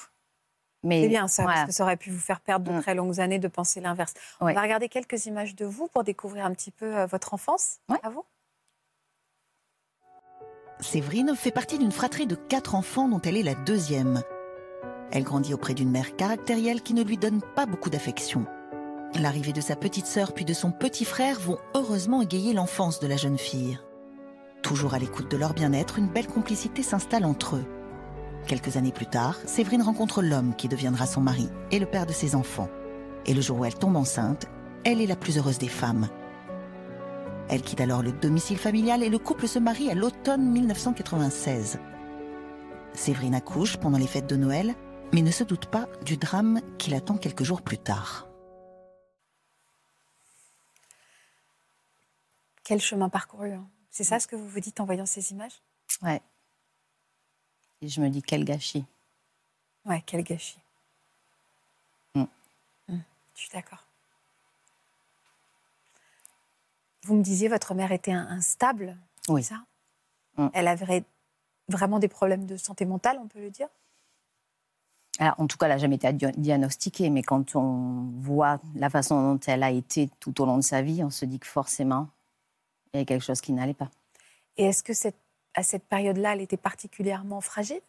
C'est bien ça, parce que ça aurait pu vous faire perdre de mm. très longues années de penser l'inverse. On va regarder quelques images de vous pour découvrir un petit peu euh, votre enfance. À vous. Séverine fait partie d'une fratrie de quatre enfants dont elle est la deuxième. Elle grandit auprès d'une mère caractérielle qui ne lui donne pas beaucoup d'affection. L'arrivée de sa petite sœur puis de son petit frère vont heureusement égayer l'enfance de la jeune fille. Toujours à l'écoute de leur bien-être, une belle complicité s'installe entre eux. Quelques années plus tard, Séverine rencontre l'homme qui deviendra son mari et le père de ses enfants. Et le jour où elle tombe enceinte, elle est la plus heureuse des femmes. Elle quitte alors le domicile familial et le couple se marie à l'automne 1996. Séverine accouche pendant les fêtes de Noël, mais ne se doute pas du drame qui l'attend quelques jours plus tard. Quel chemin parcouru. Hein. C'est ça ce que vous vous dites en voyant ces images? Ouais. Et je me dis, quel gâchis. Ouais, quel gâchis. Mm. Mm. Je suis d'accord. Vous me disiez, votre mère était instable. Oui. Ça? Mm. Elle avait vraiment des problèmes de santé mentale, on peut le dire? Alors, en tout cas, elle n'a jamais été diagnostiquée, mais quand on voit la façon dont elle a été tout au long de sa vie, on se dit que forcément, il y a quelque chose qui n'allait pas. Et est-ce que cette à cette période-là, elle était particulièrement fragile?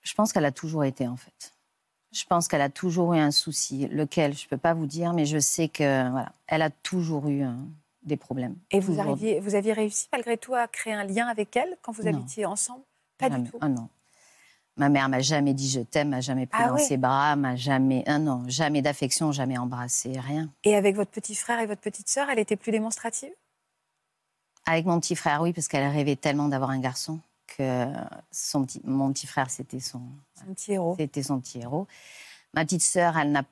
Je pense qu'elle a toujours été, en fait. Je pense qu'elle a toujours eu un souci, lequel je ne peux pas vous dire, mais je sais que voilà, elle a toujours eu euh, des problèmes. Et vous, arriviez, vous aviez réussi malgré tout à créer un lien avec elle quand vous habitiez ensemble? Pas du tout. Ah non. Ma mère m'a jamais dit je t'aime, m'a jamais pris ah dans ses bras, m'a jamais, ah non, jamais d'affection, jamais embrassé, rien. Et avec votre petit frère et votre petite sœur, elle était plus démonstrative? Avec mon petit frère, oui, parce qu'elle rêvait tellement d'avoir un garçon que son petit, mon petit frère, c'était son, petit héros. C'était son petit héros. Ma petite sœur, elle n'a,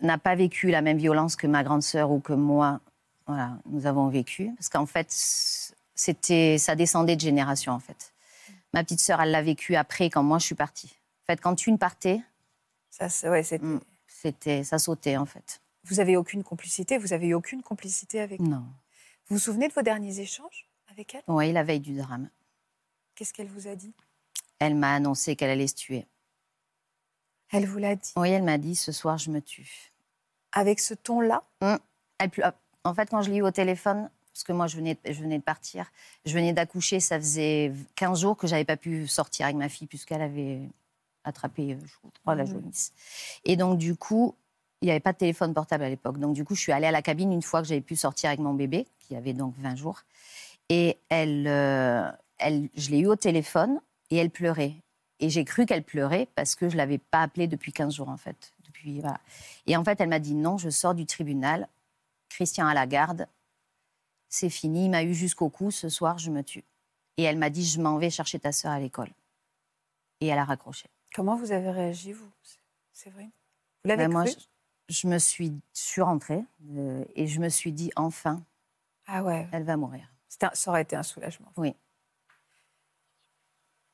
n'a pas vécu la même violence que ma grande sœur ou que moi. Voilà, nous avons vécu. Parce qu'en fait, c'était, ça descendait de génération, en fait. Ma petite sœur, elle l'a vécu après, quand moi, je suis partie. En fait, quand une partait, ça, ouais, c'était... Mm, c'était, ça sautait, en fait. Vous avez aucune complicité? Vous avez eu aucune complicité avec Non. Vous vous souvenez de vos derniers échanges avec elle? Oui, la veille du drame. Qu'est-ce qu'elle vous a dit? Elle m'a annoncé qu'elle allait se tuer. Elle vous l'a dit? Oui, elle m'a dit ce soir je me tue. Avec ce ton-là? Hum. En fait, quand je l'ai eu au téléphone, parce que moi je venais, je venais de partir, je venais d'accoucher, ça faisait 15 jours que j'avais pas pu sortir avec ma fille puisqu'elle avait attrapé, je crois, la mmh. jaunisse. Et donc du coup, il n'y avait pas de téléphone portable à l'époque. Donc, du coup, je suis allée à la cabine une fois que j'avais pu sortir avec mon bébé, qui avait donc 20 jours. Et elle, euh, elle, je l'ai eu au téléphone et elle pleurait. Et j'ai cru qu'elle pleurait parce que je ne l'avais pas appelée depuis 15 jours, en fait. Depuis, voilà. Et en fait, elle m'a dit non, je sors du tribunal. Christian à la garde. C'est fini. Il m'a eu jusqu'au cou. Ce soir, je me tue. Et elle m'a dit je m'en vais chercher ta sœur à l'école. Et elle a raccroché. Comment vous avez réagi, vous? C'est vrai? Vous l'avez Ben, moi, cru? je, je me suis, je suis rentrée euh, et je me suis dit enfin, Ah ouais, elle va mourir. un- ça aurait été un soulagement. Oui.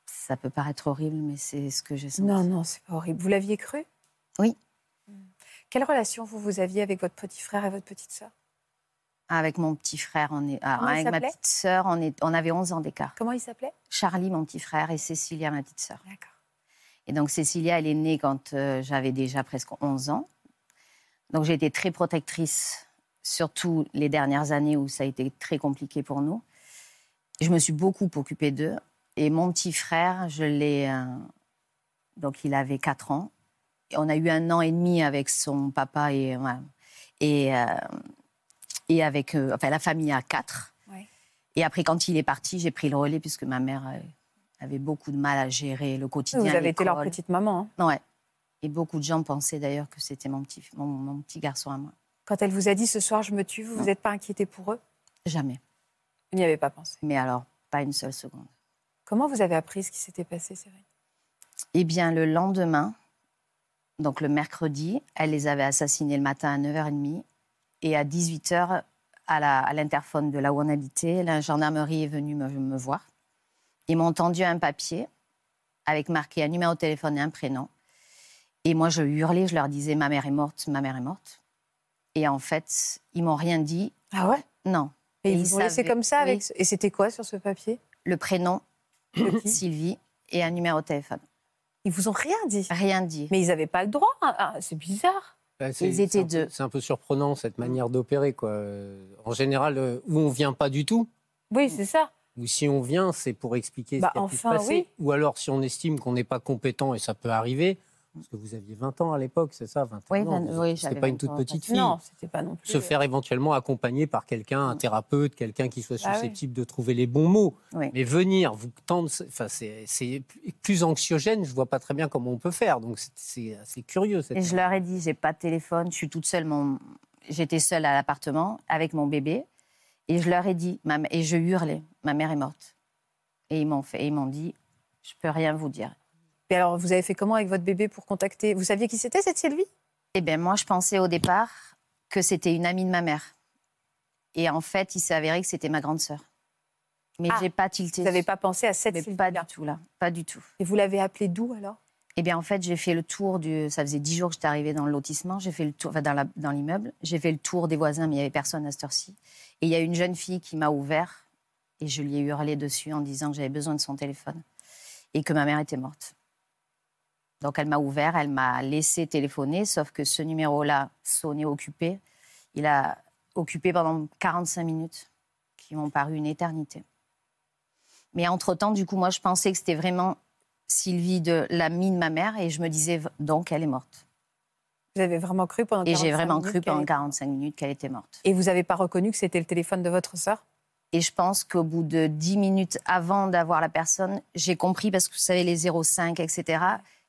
Ça peut paraître horrible, mais c'est ce que j'ai senti. Non, non, c'est pas horrible. Vous l'aviez cru? Oui. Hmm. Quelle relation vous, vous aviez avec votre petit frère et votre petite sœur? Avec mon petit frère, on est, ah, avec ma petite sœur, on, est, on avait 11 ans d'écart. Comment il s'appelait? Charlie, mon petit frère, et Cécilia, ma petite sœur. D'accord. Et donc Cécilia, elle est née quand euh, j'avais déjà presque 11 ans. Donc j'ai été très protectrice, surtout les dernières années où ça a été très compliqué pour nous. Je me suis beaucoup occupée d'eux. Et mon petit frère, je l'ai... euh, donc il avait 4 ans. Et on a eu un an et demi avec son papa et, et, euh, et avec euh, enfin, la famille à 4. Ouais. Et après, quand il est parti, j'ai pris le relais puisque ma mère avait beaucoup de mal à gérer le quotidien. Vous avez été leur petite maman. hein. Ouais. Et beaucoup de gens pensaient d'ailleurs que c'était mon petit, mon, mon petit garçon à moi. Quand elle vous a dit ce soir je me tue, vous n'êtes pas inquiété pour eux? Jamais. Vous n'y avez pas pensé. Mais alors, pas une seule seconde. Comment vous avez appris ce qui s'était passé, Séverine? Eh bien, le lendemain, donc le mercredi, elle les avait assassinés le matin à 9h30. Et à 18h, à la- à l'interphone de là où on habitait, la gendarmerie est venue me, me voir. Ils m'ont tendu un papier avec marqué un numéro de téléphone et un prénom. Et moi, je hurlais, je leur disais Ma mère est morte, ma mère est morte. Et en fait, ils m'ont rien dit. Ah ouais? Non. Et, Et ils ils vous ont laissé comme ça avec... oui. ce- Et c'était quoi sur ce papier? Le prénom, Sylvie, et un numéro de téléphone. Ils vous ont rien dit? Rien dit. Mais ils n'avaient pas le droit. hein. Ah, c'est bizarre. Bah, c'est- Ils étaient c'est un peu- deux. C'est un peu surprenant cette manière d'opérer. quoi. Euh, En général, euh, où on vient pas du tout, Oui, c'est ça. ou si on vient, c'est pour expliquer Bah, ce qui a pu se enfin, passer. oui. Ou alors, si on estime qu'on n'est pas compétent, et ça peut arriver, parce que vous aviez 20 ans à l'époque, c'est ça 21 Oui, ans, vingt- vous- oui, C'était pas une 20 toute ans, petite fille. Non, c'était pas non plus. Se faire éventuellement accompagner par quelqu'un, un thérapeute, quelqu'un qui soit Bah oui. susceptible de trouver les bons mots. Oui. Mais venir, vous tendre, enfin, c'est plus anxiogène, je vois pas très bien comment on peut faire. Donc c'est- assez curieux. Cette Et je leur ai dit, j'ai pas de téléphone, je suis toute seule. Mon... J'étais seule à l'appartement avec mon bébé. Et je leur ai dit, et je hurlais, ma mère est morte. Et ils m'ont fait, ils m'ont dit, je peux rien vous dire. Et alors, vous avez fait comment avec votre bébé pour contacter? Vous saviez qui c'était, cette Sylvie? Eh bien, moi, je pensais au départ que c'était une amie de ma mère. Et en fait, il s'est avéré que c'était ma grande sœur. Mais Ah, j'ai pas tilté. Vous n'avez pas pensé à cette Mais Sylvie pas du tout là, pas du tout. Et vous l'avez appelée d'où alors? Eh bien, en fait, j'ai fait le tour du. Ça faisait dix jours que j'étais arrivée dans le lotissement. J'ai fait le tour, enfin, dans l'immeuble. J'ai fait le tour des voisins, mais il n'y avait personne à cette heure-ci. Et il y a une jeune fille qui m'a ouvert et je lui ai hurlé dessus en disant que j'avais besoin de son téléphone et que ma mère était morte. Donc, elle m'a ouvert, elle m'a laissé téléphoner, sauf que ce numéro-là sonnait occupé. Il a occupé pendant 45 minutes, qui m'ont paru une éternité. Mais entre-temps, du coup, moi, je pensais que c'était vraiment Sylvie de l'amie de ma mère et je me disais donc elle est morte. Vous avez vraiment cru pendant Et 45 j'ai vraiment cru pendant est- 45 minutes qu'elle était morte. Et vous n'avez pas reconnu que c'était le téléphone de votre sœur? Et je pense qu'au bout de 10 minutes avant d'avoir la personne, j'ai compris, parce que vous savez, les 05, etc.,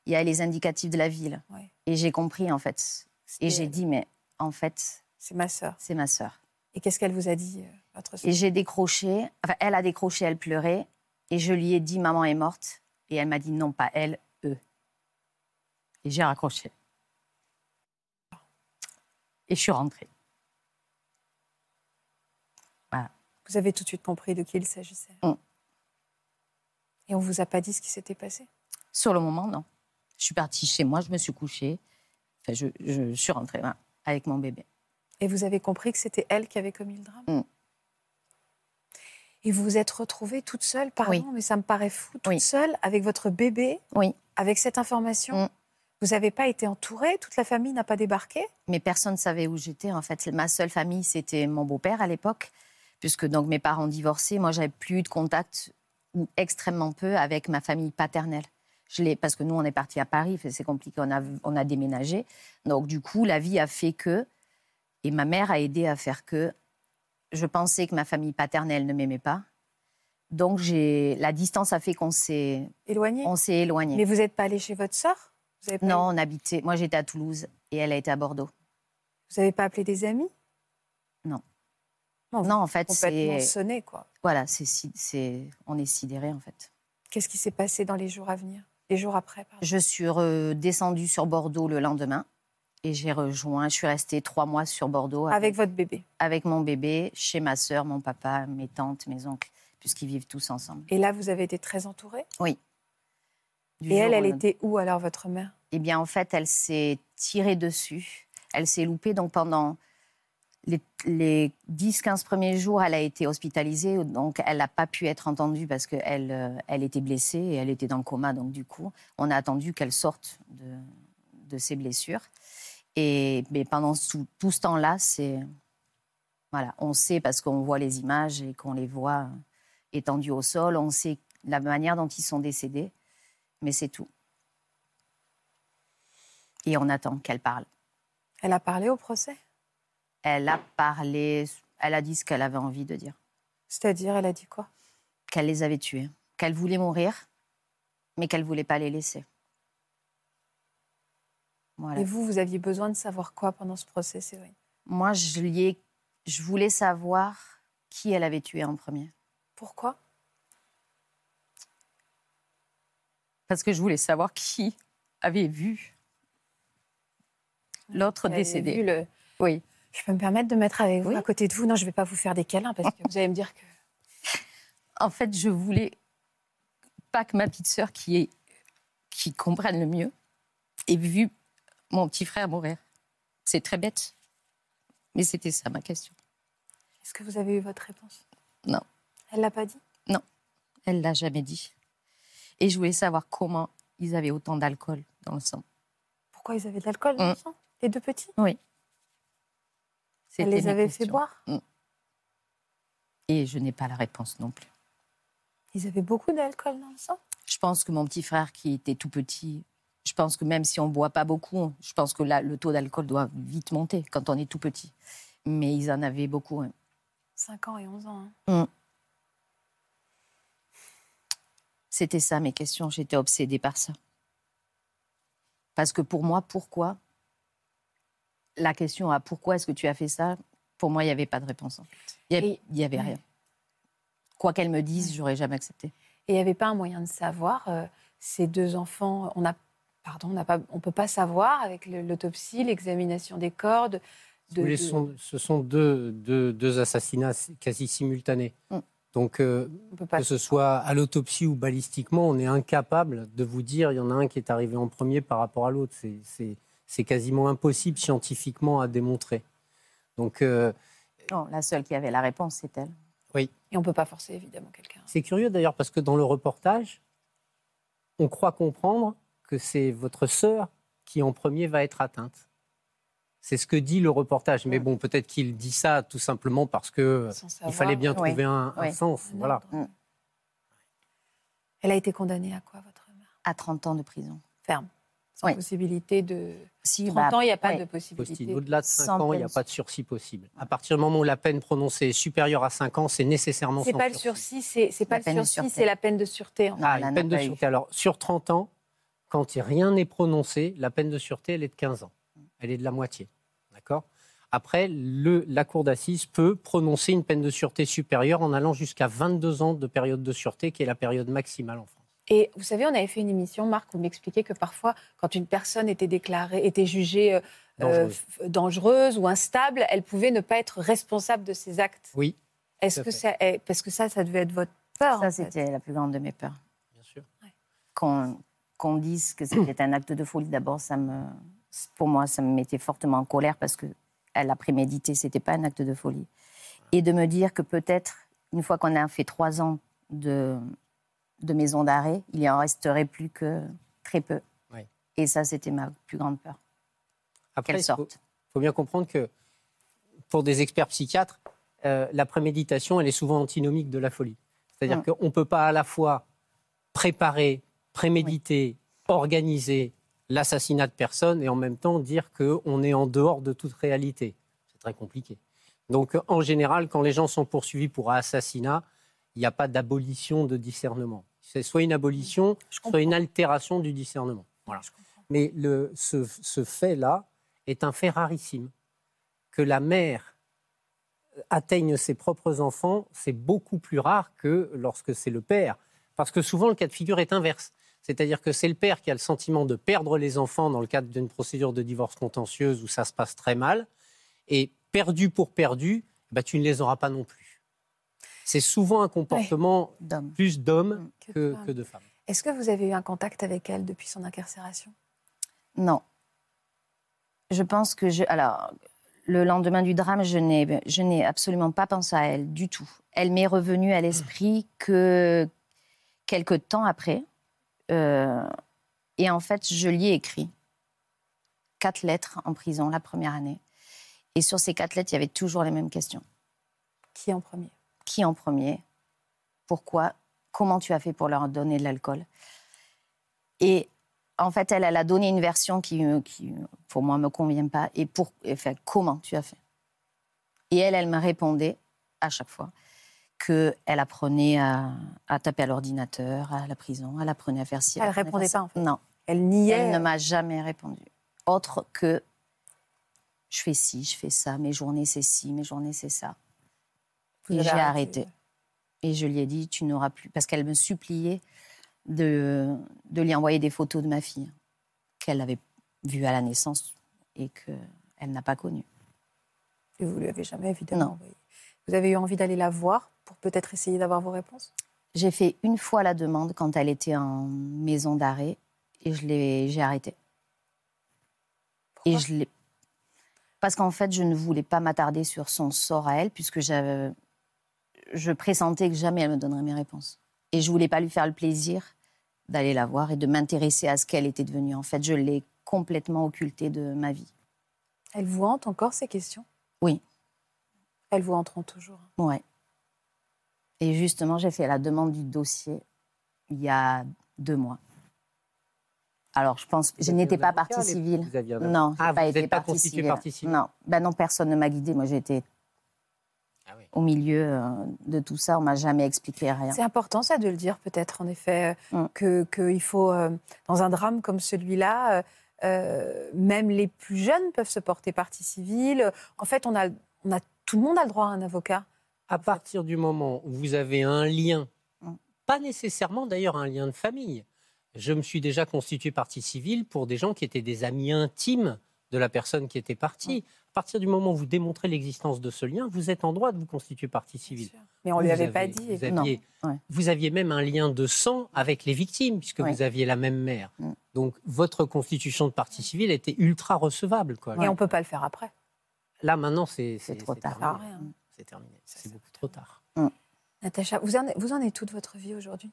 il y a les indicatifs de la ville. Ouais. Et j'ai compris, en fait. Et j'ai elle. dit, mais en fait, C'est ma sœur. c'est ma sœur. Et qu'est-ce qu'elle vous a dit, euh, votre sœur? Et j'ai décroché, enfin, elle a décroché, elle pleurait, et je lui ai dit, maman est morte. Et elle m'a dit, non, pas elle, eux. Et j'ai raccroché. Et je suis rentrée. Vous avez tout de suite compris de qui il s'agissait? Mm. Et on vous a pas dit ce qui s'était passé? Sur le moment, non. Je suis partie chez moi, je me suis couchée. Enfin, je, je suis rentrée avec mon bébé. Et vous avez compris que c'était elle qui avait commis le drame Mm. Et vous vous êtes retrouvée toute seule, pardon, Oui. mais ça me paraît fou, toute Oui. seule avec votre bébé, Oui. avec cette information. Mm. Vous n'avez pas été entourée Toute la famille n'a pas débarqué Mais personne ne savait où j'étais. En fait, ma seule famille, c'était mon beau-père à l'époque, puisque donc mes parents divorcés. Moi, j'avais plus eu de contact ou extrêmement peu avec ma famille paternelle. Je l'ai parce que nous, on est parti à Paris, c'est compliqué, on a, on a déménagé. Donc du coup, la vie a fait que, et ma mère a aidé à faire que, je pensais que ma famille paternelle ne m'aimait pas. Donc j'ai, la distance a fait qu'on s'est, Éloignée? on s'est éloigné. Mais vous n'êtes pas allée chez votre sœur? N'avez Non, on habitait. Moi, j'étais à Toulouse et elle a été à Bordeaux. vous avez pas appelé des amis? Non. Non, Non, en fait, c'est sonné, quoi. voilà, c'est, on est sidéré en fait. Qu'est-ce qui s'est passé dans les jours à venir? Jours après, pardon. Je suis redescendue sur Bordeaux le lendemain et j'ai rejoint. Je suis restée trois mois sur Bordeaux. Avec, votre bébé Avec mon bébé, chez ma sœur, mon papa, mes tantes, mes oncles, puisqu'ils vivent tous ensemble. Et là, vous avez été très entourée? Oui. et elle, elle était où alors, votre mère? Eh bien, en fait, elle s'est tirée dessus. Elle s'est loupée. Donc, pendant les, 10-15 premiers jours, elle a été hospitalisée. Donc, elle n'a pas pu être entendue parce qu'elle euh, elle était blessée et elle était dans le coma. Donc, du coup, on a attendu qu'elle sorte de, ses blessures. Et mais pendant tout, ce temps-là, c'est voilà, on sait parce qu'on voit les images et qu'on les voit étendus au sol, on sait la manière dont ils sont décédés, mais c'est tout. Et on attend qu'elle parle. Elle a parlé au procès? Elle a parlé, elle a dit ce qu'elle avait envie de dire. C'est-à-dire, elle a dit quoi? Qu'elle les avait tués, qu'elle voulait mourir, mais qu'elle voulait pas les laisser. Et vous, vous aviez besoin de savoir quoi pendant ce procès, vrai Moi, je, je voulais savoir qui elle avait tué en premier. Pourquoi? Parce que je voulais savoir qui avait vu l'autre décédé. le... Oui. Je peux me permettre de mettre avec vous, à côté de vous? Non, je ne vais pas vous faire des câlins parce que vous allez me dire que. En fait, je voulais pas que ma petite sœur, qui, est... qui comprenne le mieux, ait vu mon petit frère mourir. C'est très bête, mais c'était ça ma question. Est-ce que vous avez eu votre réponse? Non. Elle l'a pas dit? Non, elle l'a jamais dit. Et je voulais savoir comment ils avaient autant d'alcool dans le sang. Pourquoi ils avaient de l'alcool dans le mm. sang? Les deux petits? Oui. Elle les avait fait boire? Mm. Et je n'ai pas la réponse non plus. Ils avaient beaucoup d'alcool dans le sang? Je pense que mon petit frère, qui était tout petit, je pense que même si on ne boit pas beaucoup, je pense que là, le taux d'alcool doit vite monter quand on est tout petit. Mais ils en avaient beaucoup. 5 ans et 11 ans. Hein. Mm. C'était ça mes questions. J'étais obsédée par ça. Parce que pour moi, pourquoi La question à pourquoi est-ce que tu as fait ça, pour moi, il n'y avait pas de réponse. Il n'y avait, rien. Quoi qu'elle me dise, j'aurais jamais accepté. Et il n'y avait pas un moyen de savoir, euh, ces deux enfants, on a pardon, on ne peut pas savoir avec l'autopsie, l'examination des corps. De, ce sont deux, deux, assassinats quasi simultanés. Mm. Donc, euh, que ce soit à l'autopsie ou balistiquement, on est incapable de vous dire il y en a un qui est arrivé en premier par rapport à l'autre. C'est quasiment impossible scientifiquement à démontrer. Donc, euh, non, la seule qui avait la réponse, c'est elle. Oui. Et on ne peut pas forcer évidemment quelqu'un. C'est curieux d'ailleurs parce que dans le reportage, on croit comprendre que c'est votre sœur qui en premier va être atteinte. C'est ce que dit le reportage. Mais bon, peut-être qu'il dit ça tout simplement parce que il fallait bien trouver un, sens. Voilà. Mm. Elle a été condamnée à quoi, votre mère? À 30 ans de prison. Ferme. Sans possibilité de. Si, 30 bah, ans, il n'y a pas de possibilité. Au-delà de 5 ans, il n'y a pas de sursis possible. À partir du moment où la peine prononcée est supérieure à 5 ans, c'est nécessairement C'est pas le sursis, c'est pas le sursis, c'est la peine de sûreté. En ah, la peine de sûreté. Alors, sur 30 ans, quand rien n'est prononcé, la peine de sûreté, elle est de 15 ans. Elle est de la moitié. D'accord? Après, le, la cour d'assises peut prononcer une peine de sûreté supérieure en allant jusqu'à 22 ans de période de sûreté, qui est la période maximale en France. Et vous savez, on avait fait une émission, Marc, où vous m'expliquiez que parfois, quand une personne était déclarée, était jugée euh, dangereuse. ou instable, elle pouvait ne pas être responsable de ses actes. Oui. Est-ce que ça, parce que ça, ça devait être votre peur. Ça, c'était la plus grande de mes peurs. Bien sûr. Quand, qu'on dise que c'était un acte de folie, d'abord, ça me, pour moi, ça me mettait fortement en colère parce que elle a prémédité, c'était pas un acte de folie. Et de me dire que peut-être, une fois qu'on a fait trois ans de, de maison d'arrêt, il y en resterait plus que très peu. Et ça, c'était ma plus grande peur. Après, il faut, bien comprendre que pour des experts psychiatres, euh, la préméditation, elle est souvent antinomique de la folie. C'est-à-dire mm. qu'on ne peut pas à la fois préparer, préméditer, organiser l'assassinat de personnes et en même temps dire qu'on est en dehors de toute réalité. C'est très compliqué. Donc, en général, quand les gens sont poursuivis pour assassinat, il n'y a pas d'abolition de discernement. C'est soit une abolition, soit une altération du discernement. Voilà. Mais le, ce, ce fait-là est un fait rarissime. Que la mère atteigne ses propres enfants, c'est beaucoup plus rare que lorsque c'est le père. Parce que souvent, le cas de figure est inverse. C'est-à-dire que c'est le père qui a le sentiment de perdre les enfants dans le cadre d'une procédure de divorce contentieuse où ça se passe très mal. Et perdu pour perdu, bah, tu ne les auras pas non plus. C'est souvent un comportement plus d'hommes mm. que, que, de femmes. Est-ce que vous avez eu un contact avec elle depuis son incarcération? Non. Je pense que je. Alors, le lendemain du drame, je n'ai, je n'ai absolument pas pensé à elle du tout. Elle m'est revenue à l'esprit que quelques temps après. Euh, et en fait, je lui ai écrit quatre lettres en prison la première année. Et sur ces quatre lettres, il y avait toujours les mêmes questions. Qui en premier? Qui en premier? Pourquoi? Comment tu as fait pour leur donner de l'alcool? Et en fait, elle, elle a donné une version qui, euh, qui pour moi, ne me convient pas. Et, pour, enfin, comment tu as fait? Et elle, elle me répondait à chaque fois qu'elle apprenait à, taper à l'ordinateur, à la prison, elle apprenait à faire ci. Elle, ne répondait pas, en fait. Non. Elle niait. Elle ne m'a jamais répondu. Autre que je fais ci, je fais ça, mes journées c'est ci, mes journées c'est ça. Et j'ai arrêté. Et je lui ai dit, tu n'auras plus. Parce qu'elle me suppliait de, de lui envoyer des photos de ma fille qu'elle avait vue à la naissance et qu'elle n'a pas connue. Et vous ne lui avez jamais évidemment envoyé. Vous avez eu envie d'aller la voir pour peut-être essayer d'avoir vos réponses? J'ai fait une fois la demande quand elle était en maison d'arrêt et je l'ai, j'ai arrêté. et je l'ai parce qu'en fait, je ne voulais pas m'attarder sur son sort à elle, puisque je pressentais que jamais elle me donnerait mes réponses. Et je voulais pas lui faire le plaisir d'aller la voir et de m'intéresser à ce qu'elle était devenue. En fait, je l'ai complètement occultée de ma vie. Elle vous hante encore ces questions? Oui. Elles vous hanteront toujours Oui. Et justement, j'ai fait la demande du dossier il y a deux mois. Alors, je pense, je n'étais pas partie civile. Non, ah, pas vous été pas constituée partie civile. Non, ben non, personne ne m'a guidée. Moi, j'étais ah au milieu euh, de tout ça. On m'a jamais expliqué rien. C'est important ça de le dire, peut-être en effet, euh, mm. que qu'il faut euh, dans un drame comme celui-là. même les plus jeunes peuvent se porter partie civile. En fait, on a, on a, tout le monde a le droit à un avocat. À partir du moment où vous avez un lien, mm. pas nécessairement d'ailleurs un lien de famille, je me suis déjà constitué partie civile pour des gens qui étaient des amis intimes de la personne qui était partie. À partir du moment où vous démontrez l'existence de ce lien, vous êtes en droit de vous constituer partie civile. Mais on ne lui avait pas dit. Vous aviez, vous aviez, même un lien de sang avec les victimes, puisque vous aviez la même mère. Mm. Donc votre constitution de partie civile était ultra recevable. Quoi. Et on ne peut pas le faire après. Là, maintenant, c'est trop tard. C'est terminé. C'est beaucoup trop tard. Mm. Natacha, vous en, vous en êtes toute votre vie aujourd'hui?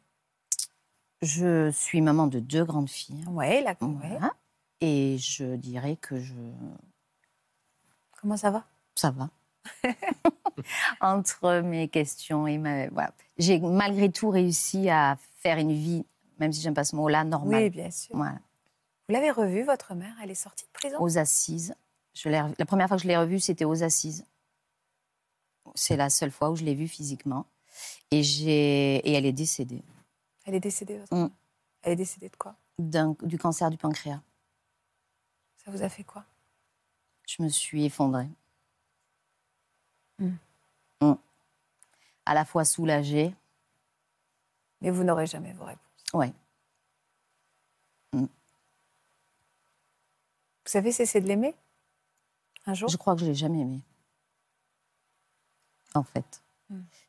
Je suis maman de deux grandes filles. Ouais, la Et je dirais que je. Comment ça va? Ça va. Entre mes questions et ma. Voilà. J'ai malgré tout réussi à faire une vie, même si j'aime pas ce mot-là, normale. Oui, bien sûr. Voilà. Vous l'avez revue, votre mère? Elle est sortie de prison? Aux assises. Je la première fois que je l'ai revue, c'était aux assises. C'est la seule fois où je l'ai vue physiquement. Et, et elle est décédée. Elle est décédée, votre mm. Elle est décédée de quoi? Du cancer du pancréas. Ça vous a fait quoi? Je me suis effondrée. Mm. Mm. À la fois soulagée. Mais vous n'aurez jamais vos réponses. Oui. Vous avez cessé de l'aimer? Un jour? Je crois que je ne l'ai jamais aimé. En fait.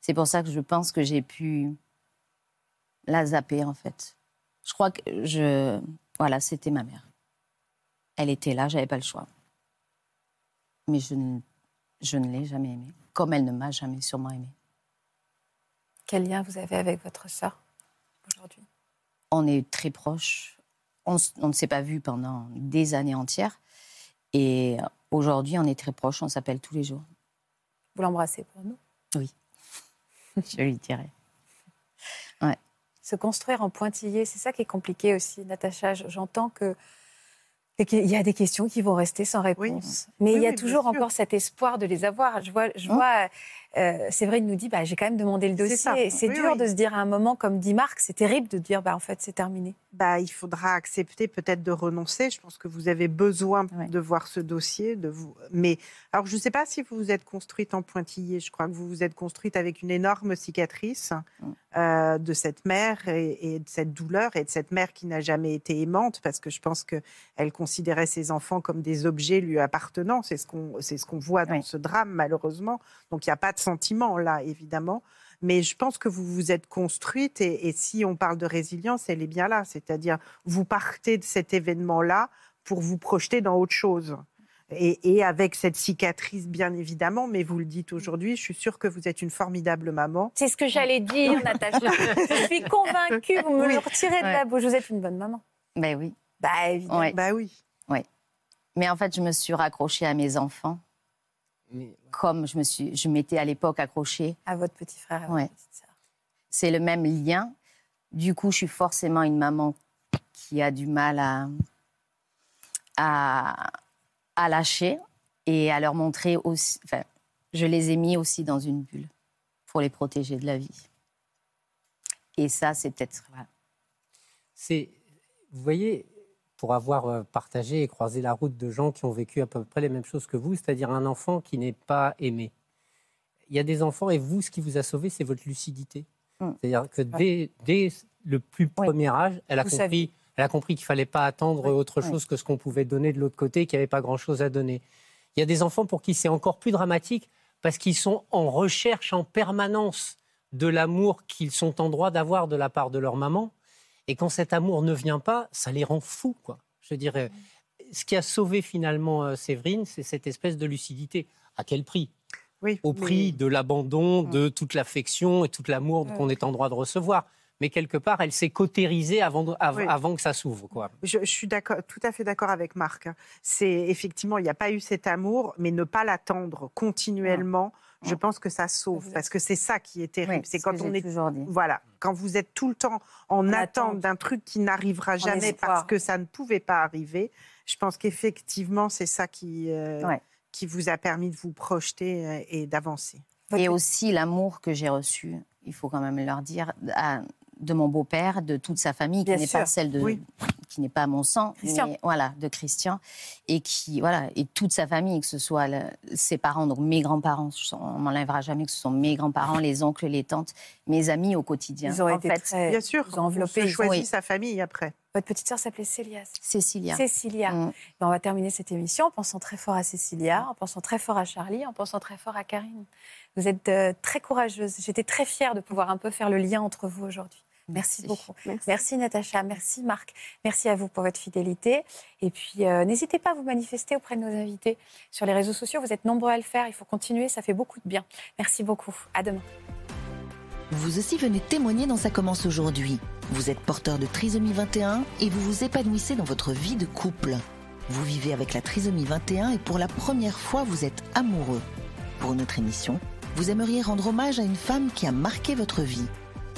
C'est pour ça que je pense que j'ai pu la zapper, en fait. Je crois que je. Voilà, c'était ma mère. Elle était là, j'avais pas le choix. Mais je ne, je ne l'ai jamais aimée, comme elle ne m'a jamais sûrement aimée. Quel lien vous avez avec votre sœur aujourd'hui? On est très proches. On, on ne s'est pas vus pendant des années entières. Et aujourd'hui, on est très proches, on s'appelle tous les jours. Vous l'embrassez pour nous? Oui, je lui dirai. Ouais se construire en pointillé. C'est ça qui est compliqué aussi, Natacha. J'entends que il y a des questions qui vont rester sans réponse. Mais il y a toujours encore cet espoir de les avoir. Je vois, je hein? vois euh, Séverine nous dit bah, j'ai quand même demandé le dossier. C'est dur de se dire à un moment, comme dit Marc, c'est terrible de dire bah, en fait, c'est terminé. Bah, il faudra accepter peut-être de renoncer. Je pense que vous avez besoin de voir ce dossier. De vous... Mais alors, je ne sais pas si vous vous êtes construite en pointillé. Je crois que vous vous êtes construite avec une énorme cicatrice mm. euh, de cette mère et, de cette douleur et de cette mère qui n'a jamais été aimante parce que je pense qu'elle considérait ses enfants comme des objets lui appartenant. C'est ce qu'on ce qu'on voit dans ce drame, malheureusement. Donc, il n'y a pas de sentiment là, évidemment. Mais je pense que vous vous êtes construite et, si on parle de résilience, elle est bien là. C'est-à-dire, vous partez de cet événement-là pour vous projeter dans autre chose. Et, avec cette cicatrice, bien évidemment, mais vous le dites aujourd'hui, je suis sûre que vous êtes une formidable maman. C'est ce que j'allais dire, Natacha. je suis convaincue, vous me le retirez de la bouche. Vous êtes une bonne maman. Ben oui. Bah, évidemment. Bah oui. Oui. Mais en fait, je me suis raccrochée à mes enfants comme je me suis, je m'étais à l'époque accrochée. À votre petit frère, à ouais. C'est le même lien. Du coup, je suis forcément une maman qui a du mal à, à, à lâcher et à leur montrer aussi. Enfin, je les ai mis aussi dans une bulle pour les protéger de la vie. Et ça, c'est peut-être. C'est, vous voyez, pour avoir euh, partagé et croisé la route de gens qui ont vécu à peu près les mêmes choses que vous, c'est-à-dire un enfant qui n'est pas aimé. Il y a des enfants, et vous, ce qui vous a sauvé, c'est votre lucidité. Mm. C'est-à-dire que dès, le plus premier âge, elle a compris, elle a compris qu'il fallait pas attendre autre chose que ce qu'on pouvait donner de l'autre côté, qu'il n'y avait pas grand-chose à donner. Il y a des enfants pour qui c'est encore plus dramatique parce qu'ils sont en recherche en permanence de l'amour qu'ils sont en droit d'avoir de la part de leur maman et quand cet amour ne vient pas, ça les rend fous, quoi. Je dirais, ce qui a sauvé finalement euh, Séverine, c'est cette espèce de lucidité. À quel prix? Oui, Au prix de l'abandon, de toute l'affection et tout l'amour qu'on est en droit de recevoir mais quelque part, elle s'est cautérisée avant, avant que ça s'ouvre. Quoi. Je, je suis tout à fait d'accord avec Marc. C'est effectivement, il n'y a pas eu cet amour, mais ne pas l'attendre continuellement je pense que ça sauve parce que c'est ça qui est terrible. c'est quand on est voilà, quand vous êtes tout le temps en, attente d'un truc qui n'arrivera jamais parce que ça ne pouvait pas arriver. Je pense qu'effectivement, c'est ça qui euh, qui vous a permis de vous projeter euh, et d'avancer. Et aussi l'amour que j'ai reçu, il faut quand même leur dire, de mon beau-père, de toute sa famille, qui n'est pas celle de, qui n'est pas mon sang, mais voilà, de Christian, et qui voilà, et toute sa famille, que ce soit ses parents, donc mes grands-parents, on m'enlèvera jamais que ce sont mes grands-parents, les oncles, les tantes, mes amis au quotidien. Ils ont été fait, très, bien sûr, enveloppés. choisi sa famille après. Votre petite sœur s'appelait Célia. Cécilia. Cécilia. Mm. Ben, on va terminer cette émission en pensant très fort à Cécilia, en pensant très fort à Charlie, en pensant très fort à Karine. Vous êtes euh, très courageuse. J'étais très fière de pouvoir un peu faire le lien entre vous aujourd'hui. Merci, beaucoup. Merci. Natacha, merci Marc, merci à vous pour votre fidélité. Et puis euh, n'hésitez pas à vous manifester auprès de nos invités sur les réseaux sociaux. Vous êtes nombreux à le faire, il faut continuer, ça fait beaucoup de bien. Merci beaucoup. À demain. Vous aussi venez témoigner dans Ça commence aujourd'hui. Vous êtes porteur de trisomie 21 et vous vous épanouissez dans votre vie de couple. Vous vivez avec la trisomie 21 et pour la première fois vous êtes amoureux. Pour notre émission, vous aimeriez rendre hommage à une femme qui a marqué votre vie.